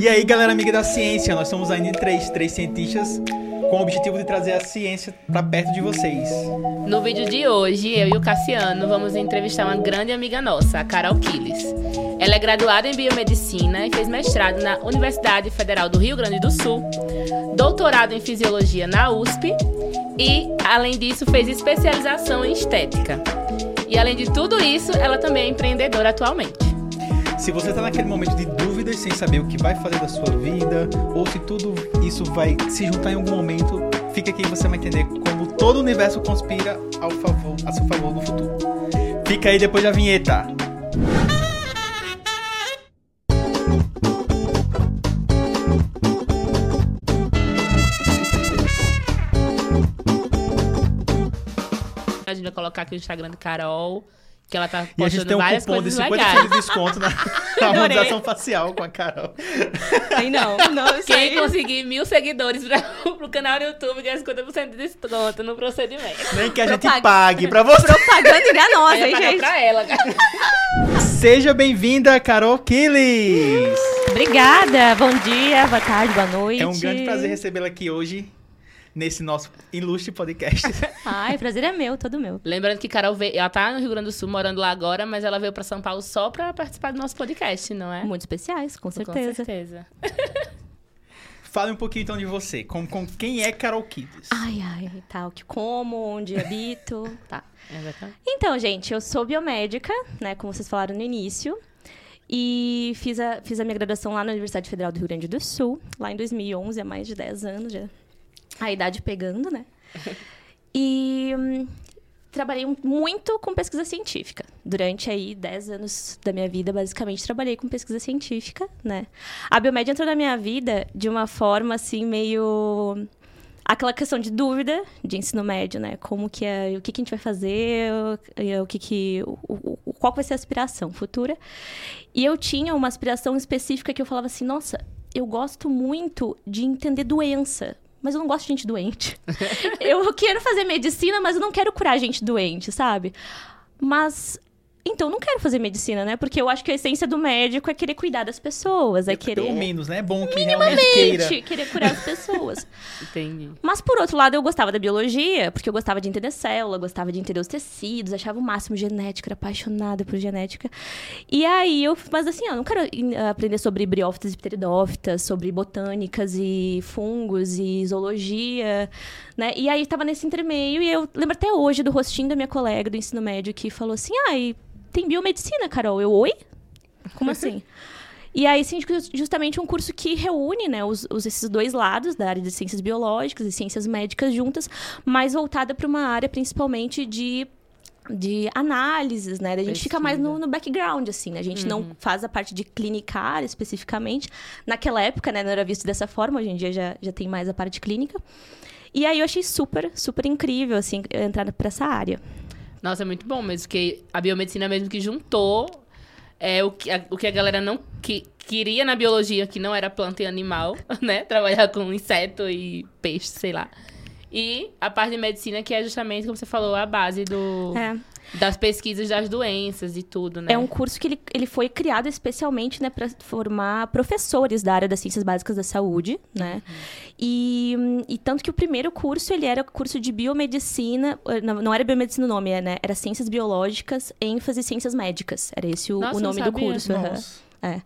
E aí, galera amiga da ciência, nós somos a N3, três cientistas com o objetivo de trazer a ciência para perto de vocês. No vídeo de hoje, eu e o Cassiano vamos entrevistar uma grande amiga nossa, a Carol Quiles. Ela é graduada em biomedicina e fez mestrado na Universidade Federal do Rio Grande do Sul, doutorado em fisiologia na USP e, além disso, fez especialização em estética. E além de tudo isso, ela também é empreendedora atualmente. Se você está naquele momento de dúvidas sem saber o que vai fazer da sua vida, ou se tudo isso vai se juntar em algum momento, fica aqui e você vai entender como todo o universo conspira ao favor, a seu favor no futuro. Fica aí depois da vinheta. A gente vai colocar aqui o Instagram de Carol, que ela tá E a gente postando tem um várias cupom de coisas 50% legais. de desconto na harmonização facial com a Carol. Aí não, não, isso Quem conseguir mil seguidores pra, pro canal do YouTube ganha 50% de desconto no procedimento. Nem que a gente Propag- pague pra você. Propaganda enganosa, hein, gente? pra ela, cara. Seja bem-vinda, Carol Killis! Obrigada, bom dia, boa tarde, boa noite. É um grande prazer recebê-la aqui hoje, nesse nosso ilustre podcast. Ai, prazer é meu, todo meu. Lembrando que Carol veio, ela tá no Rio Grande do Sul, morando lá agora, mas ela veio pra São Paulo só pra participar do nosso podcast, não é? Muito especiais, com Com certeza. certeza. Fale um pouquinho então de você. Com, com quem é Carol Killis? Ai, ai, tá, o que como, onde habito, tá. Exatamente. Então, gente, eu sou biomédica, né, como vocês falaram no início. E fiz a, fiz a minha graduação lá na Universidade Federal do Rio Grande do Sul, lá em 2011, há mais de 10 anos já. A idade pegando, né? E hum, trabalhei muito com pesquisa científica. Durante aí 10 anos da minha vida, basicamente, trabalhei com pesquisa científica, né? A biomédia entrou na minha vida de uma forma, assim, meio aquela questão de dúvida de ensino médio, né? Como que é, o que, que a gente vai fazer, o, o que que, o- o- qual vai ser a aspiração futura. E eu tinha uma aspiração específica que eu falava assim, nossa, eu gosto muito de entender doença. Mas eu não gosto de gente doente. eu quero fazer medicina, mas eu não quero curar gente doente, sabe? Mas então eu não quero fazer medicina, né? Porque eu acho que a essência do médico é querer cuidar das pessoas, é querer Pelo menos, né? É bom que queira. Gente, querer curar as pessoas. Entendi. Mas, por outro lado, eu gostava da biologia, porque eu gostava de entender célula, gostava de entender os tecidos, achava o máximo genética, era apaixonada por genética. E aí, eu... Mas assim, eu não quero aprender sobre briófitas e pteridófitas, sobre botânicas e fungos e zoologia, né? E aí, tava nesse intermeio, e eu lembro até hoje do rostinho da minha colega do ensino médio, que falou assim, ai, tem biomedicina, Carol? Eu, oi? Como assim? E aí, sim, justamente um curso que reúne né, os, os- esses dois lados da área de ciências biológicas e ciências médicas juntas, mas voltada para uma área principalmente de de análises, né? A gente fica mais no, no background, assim, né? A gente não faz a parte de clinicar especificamente. Naquela época, né, não era visto dessa forma, hoje em dia já, já tem mais a parte clínica. E aí eu achei super, super incrível, assim, entrar para essa área. Nossa, é muito bom mesmo, que a biomedicina mesmo que juntou é, o, que a, o que a galera não que, queria na biologia, que não era planta e animal, né? Trabalhar com inseto e peixe, sei lá. E a parte de medicina, que é justamente, como você falou, a base do, É. das pesquisas das doenças e tudo, né? É um curso que ele, ele foi criado especialmente né, para formar professores da área das ciências básicas da saúde, né? E, hum, e tanto que o primeiro curso ele era curso de biomedicina, eh, não, não era biomedicina o nome, né? Era ciências biológicas, ênfase ciências médicas. Era esse o, Nossa, o nome do curso. Nossa. É.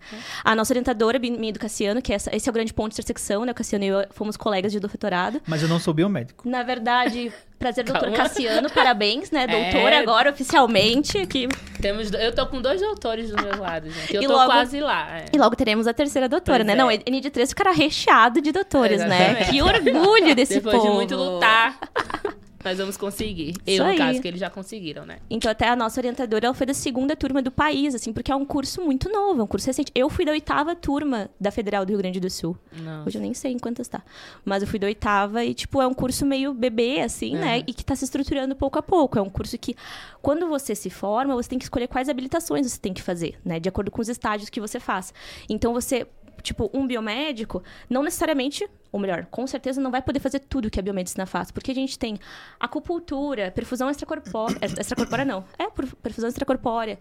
A nossa orientadora, Bi- minha do Cassiano, que essa, esse é o grande ponto de intersecção, né? O Cassiano e eu fomos colegas de doutorado. Mas eu não sou biomédico. Na verdade, prazer, doutor Calma. Cassiano, parabéns, né? Doutor É. agora, oficialmente, aqui. Temos, eu tô com dois doutores dos meus lados, gente. Eu E tô logo- quase lá. é. E logo teremos a terceira doutora, Pois né? é. Não, ND3 ficará recheado de doutores, né? Que orgulho desse Depois povo. de muito lutar, nós vamos conseguir. Eu, Isso no aí. caso, que eles já conseguiram, né? Então, até a nossa orientadora, ela foi da segunda turma do país, assim, porque é um curso muito novo, é um curso recente. Eu fui da oitava turma da Federal do Rio Grande do Sul. Não. Hoje eu nem sei em quantas tá. Mas eu fui da oitava e, tipo, é um curso meio bebê, assim, né? Uhum. E que tá se estruturando pouco a pouco. É um curso que, quando você se forma, você tem que escolher quais habilitações você tem que fazer, né? De acordo com os estágios que você faz. Então, você, tipo, um biomédico, não necessariamente ou melhor, com certeza não vai poder fazer tudo que a biomedicina faz, porque a gente tem acupuntura, perfusão extracorpórea, extracorpórea não, é perfusão extracorpórea,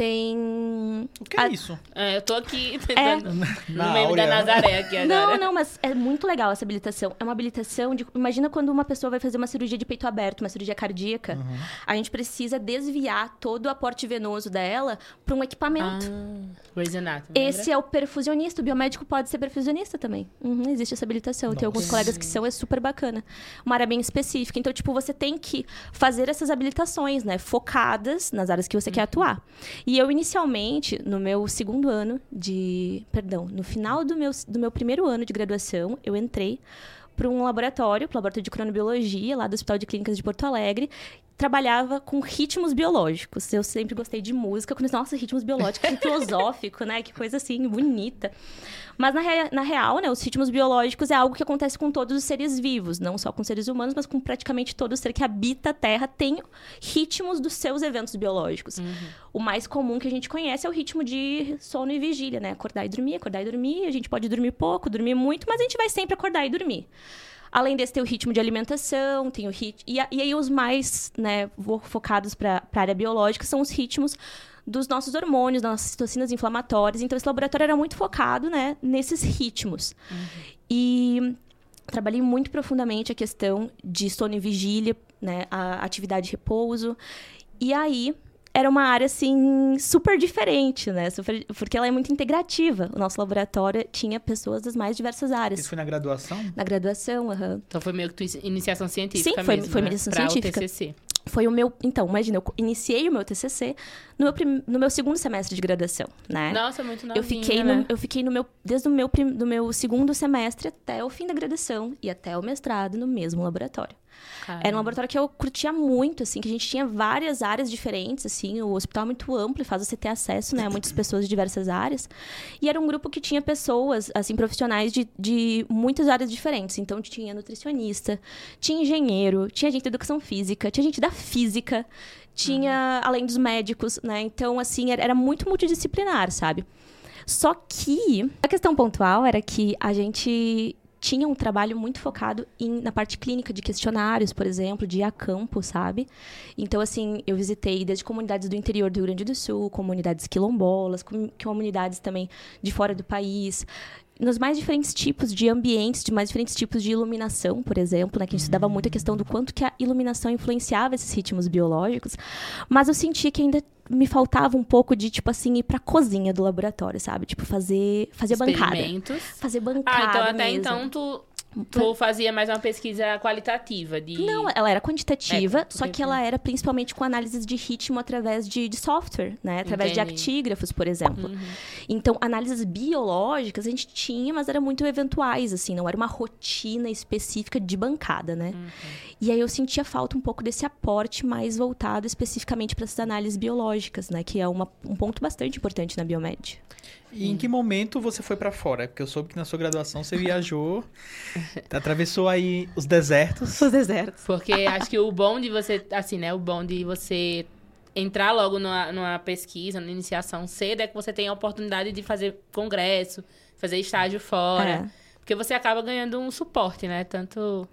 tem. O que é isso? É, eu tô aqui tentando. É... No meio da Nazaré aqui agora. Não, não, mas é muito legal essa habilitação. É uma habilitação de. Imagina quando uma pessoa vai fazer uma cirurgia de peito aberto, uma cirurgia cardíaca. Uhum. A gente precisa desviar todo o aporte venoso dela para um equipamento. Ah, Anatomy, Esse é o perfusionista. O biomédico pode ser perfusionista também. Uhum, existe essa habilitação. Nossa. Tem alguns colegas que são, é super bacana. Uma área bem específica. Então, tipo, você tem que fazer essas habilitações, né? Focadas nas áreas que você uhum. quer atuar. E eu, inicialmente, no meu segundo ano de. Perdão, no final do meu, do meu primeiro ano de graduação, eu entrei para um laboratório, para o laboratório de cronobiologia, lá do Hospital de Clínicas de Porto Alegre, trabalhava com ritmos biológicos. Eu sempre gostei de música, com nossa, ritmos biológicos, filosófico, né? Que coisa assim, bonita. Mas na, rea na real, né, os ritmos biológicos é algo que acontece com todos os seres vivos, não só com seres humanos, mas com praticamente todo ser que habita a Terra tem ritmos dos seus eventos biológicos. Uhum. O mais comum que a gente conhece é o ritmo de sono e vigília, né? Acordar e dormir, acordar e dormir. A gente pode dormir pouco, dormir muito, mas a gente vai sempre acordar e dormir. Além desse, tem o ritmo de alimentação, tem o ritmo. E, e aí, os mais né, focados para a área biológica são os ritmos dos nossos hormônios, das nossas citocinas inflamatórias. Então, esse laboratório era muito focado né, nesses ritmos. Uhum. E trabalhei muito profundamente a questão de sono e vigília, né, a atividade de repouso. E aí, era uma área, assim, super diferente, né? Super, porque ela é muito integrativa. O nosso laboratório tinha pessoas das mais diversas áreas. Isso foi na graduação? Na graduação, aham. Uhum. Então foi meio que tua iniciação científica Sim, foi, mesmo, foi né? iniciação pra científica. O TCC. Foi o meu... Então, imagina, eu iniciei o meu TCC no meu, prim, no meu segundo semestre de graduação, né? Nossa, muito novinha, eu fiquei né? no, Eu fiquei no meu... Desde o meu, prim, do meu segundo semestre até o fim da graduação e até o mestrado no mesmo laboratório. Caramba. Era um laboratório que eu curtia muito, assim, que a gente tinha várias áreas diferentes, assim, o hospital é muito amplo e faz você ter acesso, né, a muitas pessoas de diversas áreas. E era um grupo que tinha pessoas, assim, profissionais de, de muitas áreas diferentes. Então, tinha nutricionista, tinha engenheiro, tinha gente da educação física, tinha gente da física, tinha, uhum. além dos médicos, né? Então, assim, era, era muito multidisciplinar, sabe? Só que a questão pontual era que a gente tinha um trabalho muito focado em, na parte clínica de questionários, por exemplo, de ir a campo, sabe? Então, assim, eu visitei desde comunidades do interior do Rio Grande do Sul, comunidades quilombolas, comunidades também de fora do país nos mais diferentes tipos de ambientes, de mais diferentes tipos de iluminação, por exemplo, né? Que a gente estudava muito a questão do quanto que a iluminação influenciava esses ritmos biológicos. Mas eu sentia que ainda me faltava um pouco de, tipo assim, ir pra cozinha do laboratório, sabe? Tipo, fazer, fazer bancada. Fazer bancada Ah, então até mesmo. então tu Tu fazia mais uma pesquisa qualitativa de... Não, ela era quantitativa, é, só que ela era principalmente com análises de ritmo através de, de software, né? Através Entendi. de actígrafos, por exemplo. Uhum. Então, análises biológicas a gente tinha, mas eram muito eventuais, assim. Não era uma rotina específica de bancada, né? Uhum. E aí eu sentia falta um pouco desse aporte mais voltado especificamente para essas análises biológicas, né? Que é uma, um ponto bastante importante na biomed. E em que momento você foi para fora? Porque eu soube que na sua graduação você viajou, atravessou aí os desertos. Os desertos. Porque acho que o bom de você, assim, né? O bom de você entrar logo numa, numa pesquisa, na iniciação cedo, é que você tem a oportunidade de fazer congresso, fazer estágio fora. É. Porque você acaba ganhando um suporte, né? Tanto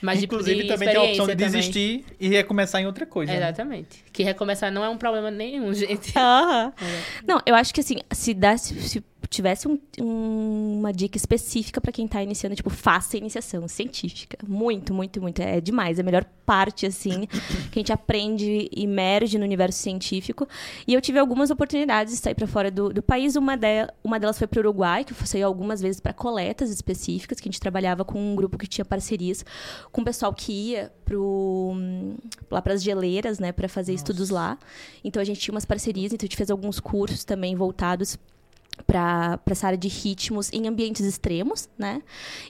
mas Inclusive, de, também tem a opção de também. desistir e recomeçar em outra coisa. Né? Exatamente. Né? Que recomeçar não é um problema nenhum, gente. Uhum. Não, eu acho que assim, se, desse, se tivesse um, um, uma dica específica para quem está iniciando, tipo, faça a iniciação científica. Muito, muito, muito. É demais. É a melhor parte, assim, que a gente aprende e emerge no universo científico. E eu tive algumas oportunidades de sair para fora do, do país. Uma, de, uma delas foi para o Uruguai, que eu saí algumas vezes para coletas específicas, que a gente trabalhava com um grupo que tinha parcerias com o pessoal que ia pro, lá para as geleiras, né, para fazer Nossa. estudos lá. Então a gente tinha umas parcerias, então a gente fez alguns cursos também voltados para essa área de ritmos em ambientes extremos, né?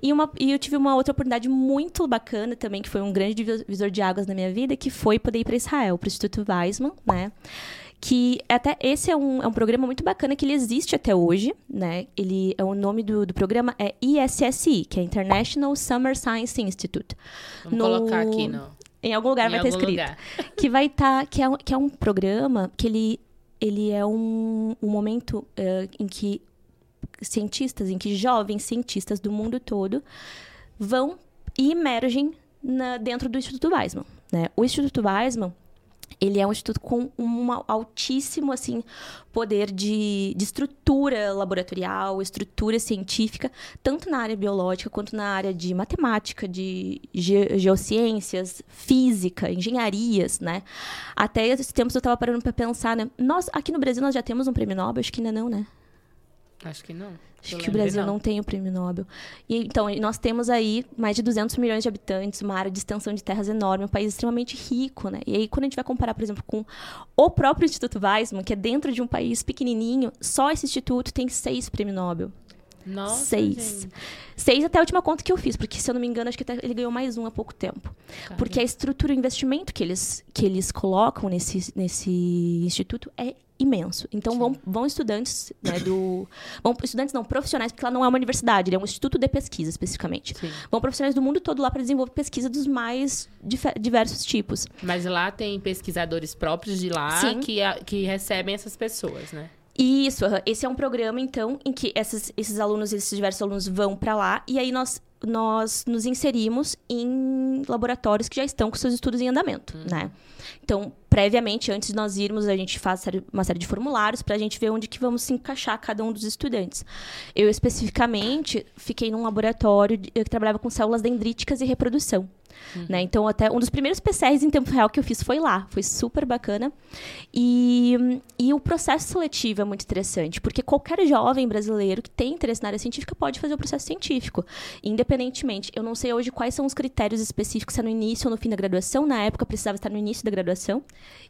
E, uma, e eu tive uma outra oportunidade muito bacana também, que foi um grande divisor de águas na minha vida, que foi poder ir para Israel, para o Instituto Weizmann, né? que até esse é um, é um programa muito bacana que ele existe até hoje, né? Ele é o nome do, do programa é ISSI, que é International Summer Science Institute. Vamos no, colocar aqui no em algum lugar em vai estar escrito lugar. que vai estar tá, que é que é um programa que ele ele é um, um momento uh, em que cientistas, em que jovens cientistas do mundo todo vão e emergem na, dentro do Instituto Weizmann. Né? O Instituto Weizmann ele é um instituto com um altíssimo assim poder de, de estrutura laboratorial, estrutura científica, tanto na área biológica quanto na área de matemática, de ge geociências, física, engenharias, né? Até esses tempos eu estava parando para pensar, né? Nós aqui no Brasil nós já temos um prêmio Nobel, acho que ainda não, né? Acho que não. Acho que o Brasil não. não. tem o prêmio Nobel. E, então, nós temos aí mais de 200 milhões de habitantes, uma área de extensão de terras enorme, um país extremamente rico, né? E aí, quando a gente vai comparar, por exemplo, com o próprio Instituto Weizmann, que é dentro de um país pequenininho, só esse instituto tem seis prêmios Nobel. Nossa, seis. Gente. Seis até a última conta que eu fiz, porque se eu não me engano, acho que ele ganhou mais um há pouco tempo. Caramba. Porque a estrutura, o investimento que eles, que eles colocam nesse, nesse instituto é imenso. Então vão, vão estudantes, né, do. Vão estudantes não, profissionais, porque lá não é uma universidade, ele é um instituto de pesquisa especificamente. Sim. Vão profissionais do mundo todo lá para desenvolver pesquisa dos mais diversos tipos. Mas lá tem pesquisadores próprios de lá que, que recebem essas pessoas, né? Isso, esse é um programa, então, em que esses, esses alunos, esses diversos alunos vão para lá, e aí nós, nós nos inserimos em laboratórios que já estão com seus estudos em andamento, uhum. né? Então, previamente, antes de nós irmos, a gente faz uma série de formulários para a gente ver onde que vamos se encaixar cada um dos estudantes. Eu, especificamente, fiquei num laboratório que trabalhava com células dendríticas e reprodução. Uhum. Né? Então, até um dos primeiros PCRs em tempo real que eu fiz foi lá. Foi super bacana. E, e o processo seletivo é muito interessante, porque qualquer jovem brasileiro que tem interesse na área científica pode fazer o processo científico, independentemente. Eu não sei hoje quais são os critérios específicos, se é no início ou no fim da graduação. Na época, precisava estar no início da graduação.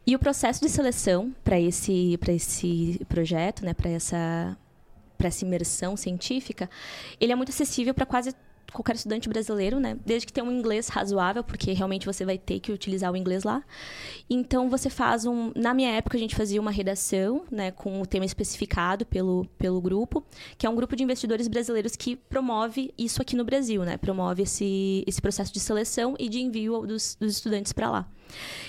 E o processo de seleção para esse, esse projeto, né, para essa para essa imersão científica, ele é muito acessível para quase qualquer estudante brasileiro, né? Desde que tenha um inglês razoável, porque realmente você vai ter que utilizar o inglês lá. Então você faz um, na minha época a gente fazia uma redação, né, com o tema especificado pelo pelo grupo, que é um grupo de investidores brasileiros que promove isso aqui no Brasil, né? Promove esse esse processo de seleção e de envio dos, dos estudantes para lá.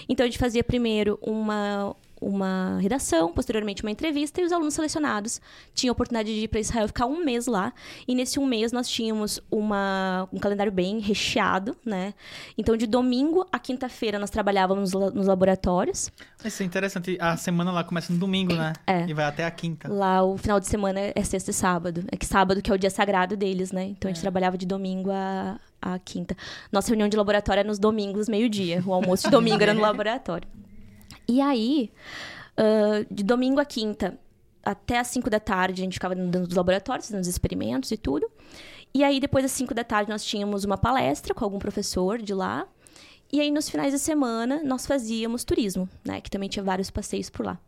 Então a gente fazia primeiro uma uma redação, posteriormente uma entrevista, e os alunos selecionados tinham a oportunidade de ir para Israel ficar um mês lá. E nesse um mês nós tínhamos uma, um calendário bem recheado, né? Então, de domingo a quinta-feira nós trabalhávamos nos laboratórios. Isso é interessante. A semana lá começa no domingo, né? É. E vai até a quinta. Lá o final de semana é sexta e sábado. É que sábado que é o dia sagrado deles, né? Então a gente é. trabalhava de domingo a, a quinta. Nossa reunião de laboratório era nos domingos, meio-dia. O almoço de domingo era no laboratório. E aí, uh, de domingo a quinta, até as 5 da tarde, a gente ficava dentro dos laboratórios, fazendo os experimentos e tudo. E aí, depois das 5 da tarde, nós tínhamos uma palestra com algum professor de lá. E aí, nos finais de semana, nós fazíamos turismo, né? Que também tinha vários passeios por lá.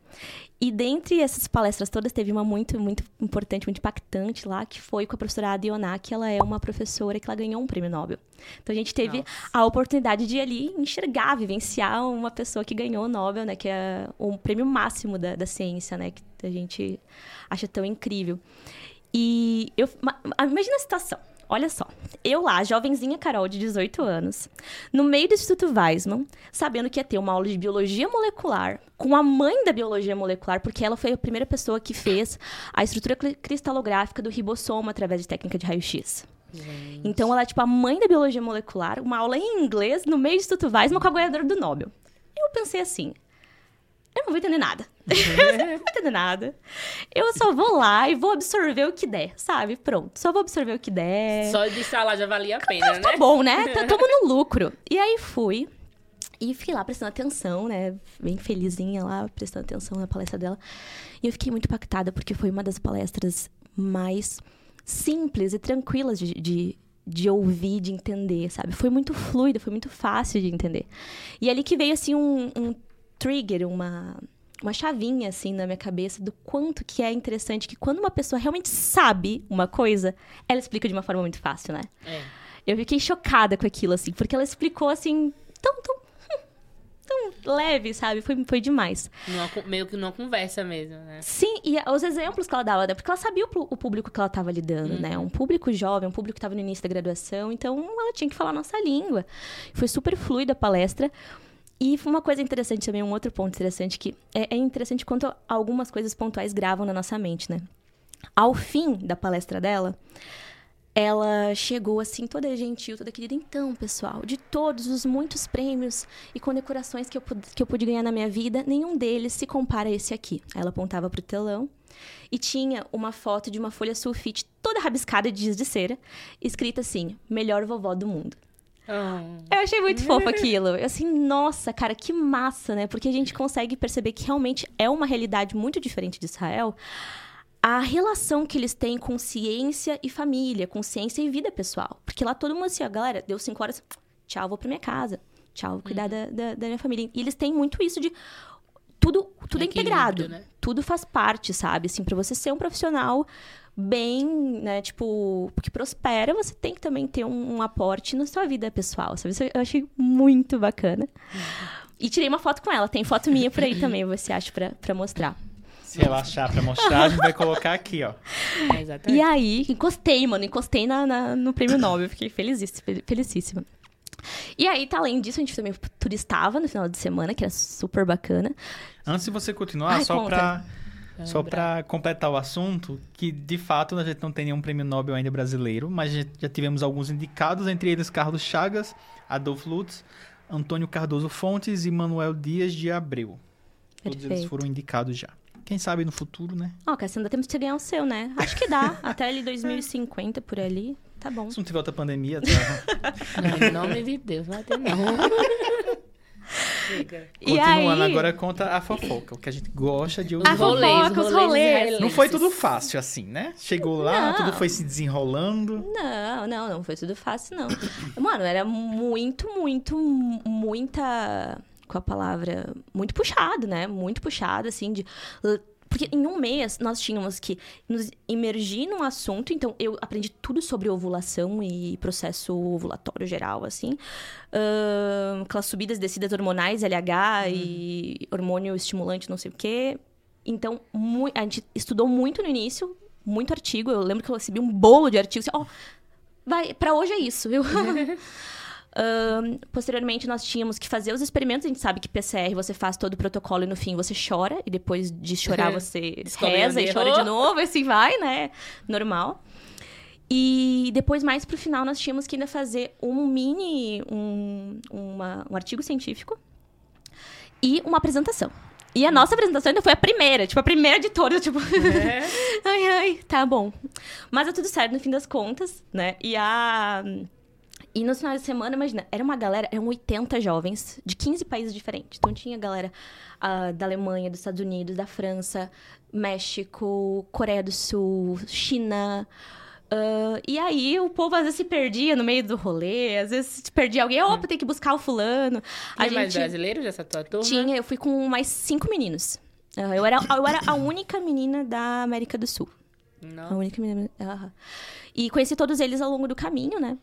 E dentre essas palestras todas, teve uma muito, muito importante, muito impactante lá, que foi com a professora Adioná, que ela é uma professora que ela ganhou um prêmio Nobel. Então, a gente teve Nossa. a oportunidade de ali enxergar, vivenciar uma pessoa que ganhou o Nobel, né? Que é um prêmio máximo da, da ciência, né? Que a gente acha tão incrível. E eu... Imagina a situação Olha só, eu lá, jovenzinha Carol, de 18 anos, no meio do Instituto Weizmann, sabendo que ia ter uma aula de biologia molecular com a mãe da biologia molecular, porque ela foi a primeira pessoa que fez a estrutura cristalográfica do ribossomo através de técnica de raio-x. Então ela é tipo a mãe da biologia molecular, uma aula em inglês no meio do Instituto Weizmann com a ganhadora do Nobel. Eu pensei assim, eu não vou entender nada. eu não vou entender nada. Eu só vou lá e vou absorver o que der, sabe? Pronto. Só vou absorver o que der. Só de estar lá já valia a pena, tá, né? Tá bom, né? Tá, tamo no lucro. E aí fui. E fiquei lá prestando atenção, né? Bem felizinha lá, prestando atenção na palestra dela. E eu fiquei muito impactada, porque foi uma das palestras mais simples e tranquilas de, de, de ouvir, de entender, sabe? Foi muito fluida, foi muito fácil de entender. E ali que veio, assim, um, um trigger, uma, uma chavinha assim na minha cabeça do quanto que é interessante que quando uma pessoa realmente sabe uma coisa, ela explica de uma forma muito fácil, né? É. Eu fiquei chocada com aquilo, assim, porque ela explicou assim, tão, tão, tão leve, sabe? Foi, foi demais. Numa, meio que numa conversa mesmo, né? Sim, e os exemplos que ela dava, né? Porque ela sabia o, o público que ela estava lidando, né? uhum. né? Um público jovem, um público que estava no início da graduação, então ela tinha que falar a nossa língua. Foi super fluida a palestra. E uma coisa interessante também, um outro ponto interessante, que é, é interessante quanto algumas coisas pontuais gravam na nossa mente, né? Ao fim da palestra dela, ela chegou assim, toda gentil, toda querida. Então, pessoal, de todos os muitos prêmios e condecorações que eu, pude, que eu pude ganhar na minha vida, nenhum deles se compara a esse aqui. Ela apontava pro telão e tinha uma foto de uma folha sulfite toda rabiscada de giz de cera, escrita assim: melhor vovó do mundo. Eu achei muito fofo aquilo. Eu assim, nossa, cara, que massa, né? Porque a gente consegue perceber que realmente é uma realidade muito diferente de Israel. A relação que eles têm com ciência e família, com ciência e vida pessoal. Porque lá todo mundo assim, ó, galera, deu cinco horas, tchau, vou pra minha casa. Tchau, vou cuidar da, da, da minha família. E eles têm muito isso de tudo, tudo é integrado. né? Tudo faz parte, sabe? Assim, para você ser um profissional bem, né, tipo, que prospera, você tem que também ter um, um aporte na sua vida pessoal, sabe? Isso eu achei muito bacana. E tirei uma foto com ela. Tem foto minha por aí também, você acha, pra, pra mostrar. Se ela achar pra mostrar, a gente vai colocar aqui, ó. É, exatamente. E aí, encostei, mano, encostei na, na- no prêmio Nobel. Fiquei felicíssima, felicíssima. E aí, tá, além disso, a gente também turistava no final de semana, que era super bacana. Antes de você continuar, Ai, só conta. pra, só pra completar o assunto, que de fato a gente não tem nenhum prêmio Nobel ainda brasileiro, mas já, tivemos alguns indicados, entre eles Carlos Chagas, Adolfo Lutz, Antônio Cardoso Fontes e Manuel Dias de Abreu. Todos eles foram indicados já. Quem sabe no futuro, né? Ó, dá tempo de você ganhar o seu, né? Acho que dá. Até ali 2050, por ali. Tá bom. Se não tiver outra pandemia, tá? Não, em nome de Deus, não vai ter não. Chega. E continuando, aí- agora conta a fofoca, o que a gente gosta de A ouvir. rolês, fofoca, os rolês rolês. Não foi tudo fácil assim, né? Chegou lá, Não. tudo foi se desenrolando. Não, não, não foi tudo fácil, não. Mano, era muito, muito, muita. Qual a palavra? Muito puxado, né? Muito puxado, assim, de. Porque em um mês nós tínhamos que nos imergir num assunto, então eu aprendi tudo sobre ovulação e processo ovulatório geral, assim. Ahn, aquelas subidas e descidas hormonais, LH e hormônio estimulante, não sei o quê. Então, a gente estudou muito no início, muito artigo. Eu lembro que eu recebi um bolo de artigos. Ó, vai, pra hoje é isso, viu? Posteriormente, nós tínhamos que fazer os experimentos. A gente sabe que PCR você faz todo o protocolo e no fim você chora. E depois de chorar você reza e chora de novo. E assim vai, né? Normal. E depois, mais pro final, nós tínhamos que ainda fazer um mini... Um, uma- um artigo científico e uma apresentação. E a nossa apresentação ainda foi a primeira, tipo, a primeira de todas, tipo... É. ai, ai, tá bom. Mas é tudo certo no fim das contas, né? E a... E nos finais de semana, imagina, era uma galera, eram 80 jovens de 15 países diferentes. Então tinha galera ah, da Alemanha, dos Estados Unidos, da França, México, Coreia do Sul, China. ah, e aí o povo às vezes se perdia no meio do rolê, às vezes se perdia alguém, opa, tem que buscar o fulano. A Tinha mais gente brasileiros dessa tua turma? tinha, eu fui com mais cinco meninos. Ah, eu, era, eu era a única menina da América do Sul. A Não. única menina. aham. E conheci todos eles ao longo do caminho, né?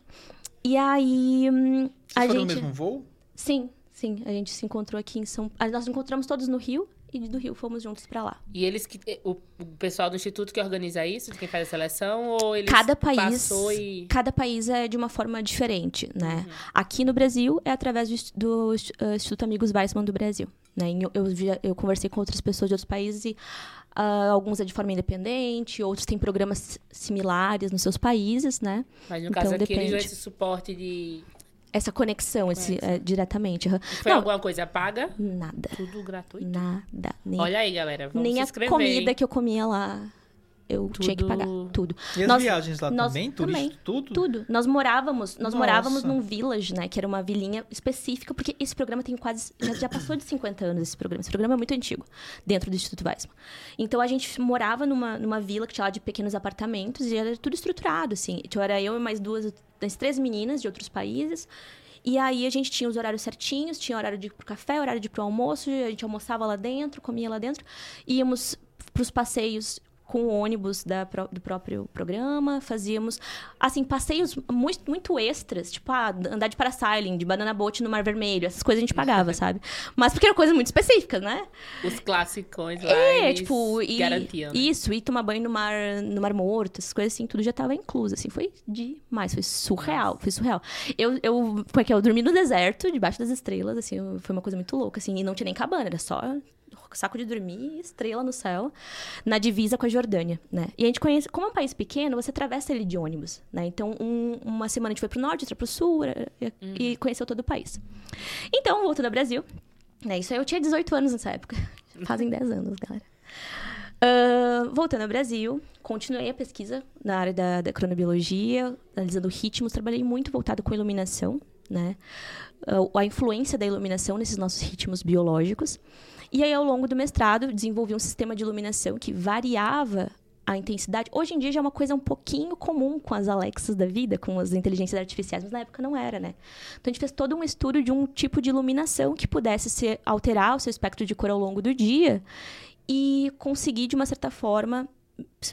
E aí. hum, Vocês a foram gente. no mesmo voo? Sim, sim. A gente se encontrou aqui em São ah, Nós nos encontramos todos no Rio e do Rio fomos juntos pra lá. E eles que. O, o pessoal do instituto que organiza isso, quem faz a seleção, ou eles Cada país. passou e. Cada país é de uma forma diferente, né? Uhum. Aqui no Brasil é através do, do ah, Instituto Amigos Weissman do Brasil. Né? Eu, via- eu conversei com outras pessoas de outros países e ah, alguns é de forma independente, outros têm programas similares nos seus países, né? Mas no Então, caso aqui, eles dão esse suporte de. Essa conexão, esse, é, diretamente. Foi Não, alguma coisa paga? nada. Tudo gratuito. Nada. Nem, Olha aí, galera. Vamos nem a comida hein? que eu comia lá, eu tinha que Tudo- pagar. Tudo. E as Nós- viagens lá nós também? também. Turista, tudo? Tudo. Nós morávamos, nós Nossa. morávamos num village, né? Que era uma vilinha específica, porque esse programa tem quase. Já, já passou de 50 anos esse programa. Esse programa é muito antigo, dentro do Instituto Weissman. Então a gente morava numa, numa vila que tinha lá de pequenos apartamentos e era tudo estruturado, assim. Então era eu e mais duas, das três meninas de outros países. E aí a gente tinha os horários certinhos, tinha horário de ir pro café, horário de ir pro almoço, a gente almoçava lá dentro, comia lá dentro, íamos pros passeios com o ônibus da do próprio programa, fazíamos, assim, passeios muito, muito extras, tipo, ah, andar de parasailing, de banana boat no Mar Vermelho, essas coisas a gente pagava, sabe? Mas porque eram coisas muito específicas, né? Os classicões lá. É, tipo, e, garantiam. né? isso, ir tomar banho no mar, no mar morto, essas coisas assim, tudo já tava incluso, assim, foi demais, foi surreal, foi surreal. Eu, eu, como que é? Eu dormi no deserto, debaixo das estrelas, assim, foi uma coisa muito louca, assim, e não tinha nem cabana, era só saco de dormir, estrela no céu, na divisa com a Jordânia, né? E a gente conhece, como é um país pequeno, você atravessa ele de ônibus, né? Então, um- uma semana a gente foi pro norte, outra pro sul, e, e conheceu todo o país. Então, voltando ao Brasil, né? Isso aí eu tinha 18 anos nessa época. Fazem 10 anos, galera. Ah, voltando ao Brasil, continuei a pesquisa na área da, da cronobiologia, analisando ritmos, trabalhei muito voltado com iluminação, né? Ah, a influência da iluminação nesses nossos ritmos biológicos. E aí, ao longo do mestrado, desenvolvi um sistema de iluminação que variava a intensidade. Hoje em dia já é uma coisa um pouquinho comum com as Alexas da vida, com as inteligências artificiais, mas na época não era, né? Então a gente fez todo um estudo de um tipo de iluminação que pudesse ser, alterar o seu espectro de cor ao longo do dia e conseguir, de uma certa forma,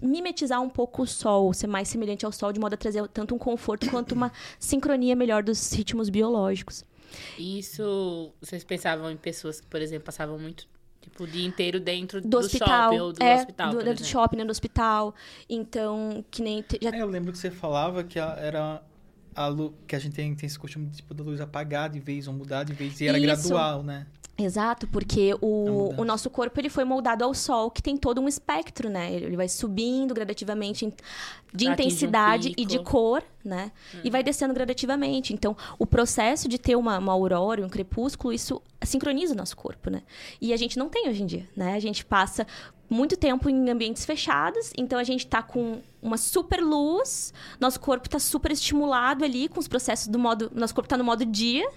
mimetizar um pouco o sol, ser mais semelhante ao sol, de modo a trazer tanto um conforto quanto uma sincronia melhor dos ritmos biológicos. Isso, vocês pensavam em pessoas que, por exemplo, passavam muito, tipo, o dia inteiro dentro do, Do, hospital. shopping ou do é, hospital, do, por do shopping, né, do hospital. Então, que nem. te- Já É, eu lembro que você falava que a- era a lu- que a gente tem, tem esse costume tipo, da luz apagar de vez ou mudar de vez. E era Isso. gradual, né? Exato, porque A o, mudança. o nosso corpo ele foi moldado ao sol, que tem todo um espectro, né? Ele vai subindo gradativamente de Atinge um intensidade e de cor, né? E vai descendo gradativamente. Então, o processo de ter uma, uma aurora, um crepúsculo, isso sincroniza o nosso corpo, né? E a gente não tem hoje em dia, né? A gente passa muito tempo em ambientes fechados, então a gente tá com uma super luz, nosso corpo tá super estimulado ali com os processos do modo, nosso corpo tá no modo dia,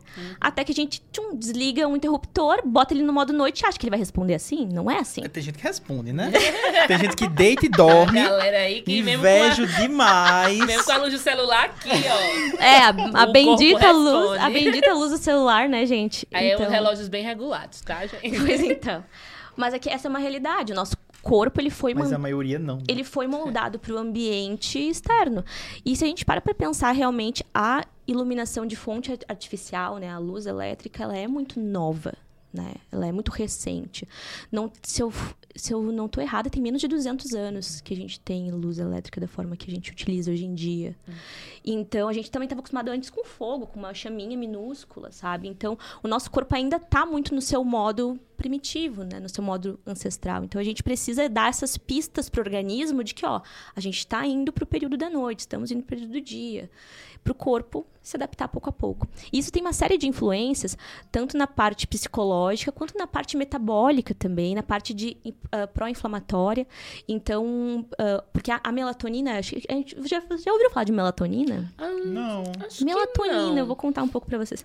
até que a gente tchum, desliga um interruptor, bota ele no modo noite, e acha que ele vai responder assim? Não é assim. Tem gente que responde, né? tem gente que deita e dorme. A galera aí que mesmo com, a, Invejo demais. mesmo com a luz do celular aqui, ó. É, a, a bendita luz, a bendita luz do celular, né, gente? Aí é Então- uns relógios bem regulados, tá, gente? Pois então. Mas aqui essa é uma realidade. O nosso corpo ele foi Mas man- a maioria não. né? ele foi moldado para o ambiente externo. E se a gente para para pensar realmente a iluminação de fonte art- artificial, né, a luz elétrica, ela é muito nova, né? Ela é muito recente. Não, se eu se eu não tô errada, tem menos de 200 anos que a gente tem luz elétrica da forma que a gente utiliza hoje em dia. Então, a gente também estava acostumado antes com fogo, com uma chaminha minúscula, sabe? Então, o nosso corpo ainda está muito no seu modo primitivo, né? No seu modo ancestral. Então, a gente precisa dar essas pistas para o organismo de que, ó, a gente está indo para o período da noite, estamos indo para o período do dia. Para o corpo se adaptar pouco a pouco. E isso tem uma série de influências, tanto na parte psicológica, quanto na parte metabólica também, na parte de ah, pró-inflamatória. Então, ah, porque a, a melatonina, acho que a gente já, já ouviu falar de melatonina? Ah, Não. acho que Melatonina, não. eu vou contar um pouco pra vocês.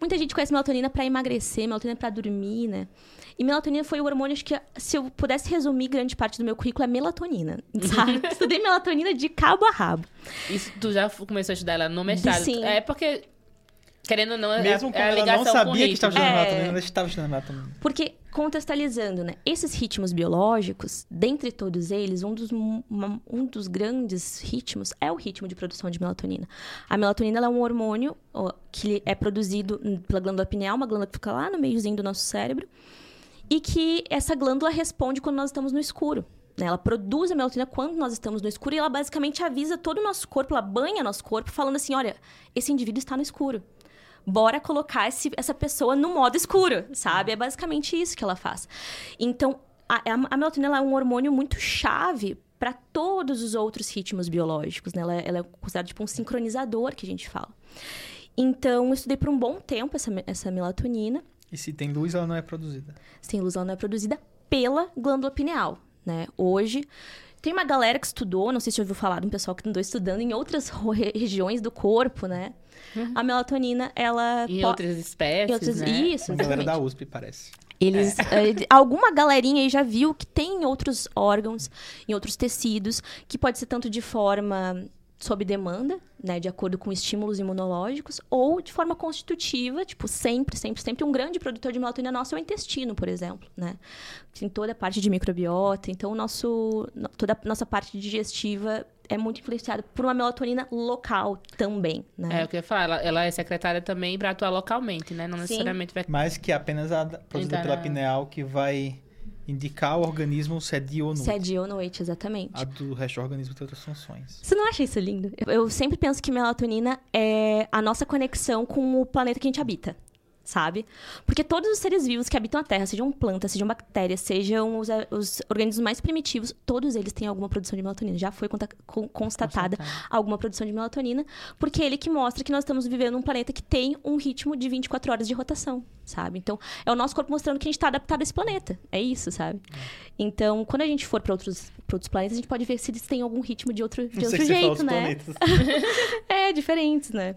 Muita gente conhece melatonina pra emagrecer, melatonina pra dormir, né? E melatonina foi o hormônio, acho que se eu pudesse resumir grande parte do meu currículo, é melatonina, sabe? Estudei melatonina de cabo a rabo. Isso, tu já começou a estudar ela no mestrado? Sim. É porque, querendo ou não, é- Mesmo é quando a ela não sabia que estava estudando É. melatonina, ela estava estudando melatonina. Porque, contextualizando, né? Esses ritmos biológicos, dentre todos eles, um dos, uma- um dos grandes ritmos é o ritmo de produção de melatonina. A melatonina ela é um hormônio ó, que é produzido pela glândula pineal, uma glândula que fica lá no meiozinho do nosso cérebro, e que essa glândula responde quando nós estamos no escuro. Né? Ela produz a melatonina quando nós estamos no escuro e ela basicamente avisa todo o nosso corpo, ela banha nosso corpo, falando assim: olha, esse indivíduo está no escuro bora colocar esse- essa pessoa no modo escuro, sabe? É basicamente isso que ela faz. Então, a, a- melatonina ela é um hormônio muito chave para todos os outros ritmos biológicos, né? Ela, é- ela é considerada tipo um sincronizador que a gente fala. Então, eu estudei por um bom tempo essa, essa melatonina. E se tem luz, ela não é produzida. Sem luz, ela não é produzida pela glândula pineal, né? Hoje, tem uma galera que estudou, não sei se você ouviu falar de um pessoal que andou estudando em outras regiões do corpo, né? A melatonina, ela... Em po- outras espécies, em outras- né? Isso, Uma galera da USP, parece. Eles, eh, alguma galerinha aí já viu que tem em outros órgãos, em outros tecidos, que pode ser tanto de forma sob demanda, né, de acordo com estímulos imunológicos, ou de forma constitutiva, tipo, sempre, sempre, sempre. Um grande produtor de melatonina nosso é o intestino, por exemplo, né? Tem toda a parte de microbiota, então o nosso, no- toda a nossa parte digestiva é muito influenciada por uma melatonina local também, né? É o que eu ia falar, ela, ela é secretária também para atuar localmente, né? Não Sim. necessariamente vai. Mas que é apenas a da- produzida Entrar pela pineal que vai indicar ao organismo se é dia ou noite. Se é dia ou noite, exatamente. A do resto do organismo tem outras funções. Você não acha isso lindo? Eu, eu sempre penso que melatonina é a nossa conexão com o planeta que a gente habita. Sabe? Porque todos os seres vivos que habitam a Terra, sejam plantas, sejam bactérias, sejam os, os organismos mais primitivos, todos eles têm alguma produção de melatonina. Já foi constatada alguma produção de melatonina, porque é ele que mostra que nós estamos vivendo num planeta que tem um ritmo de 24 horas de rotação, sabe? Então, é o nosso corpo mostrando que a gente está adaptado a esse planeta. É isso, sabe? É. Então, quando a gente for para outros, outros planetas, a gente pode ver se eles têm algum ritmo de outro, de outro jeito, né? é, diferentes, né?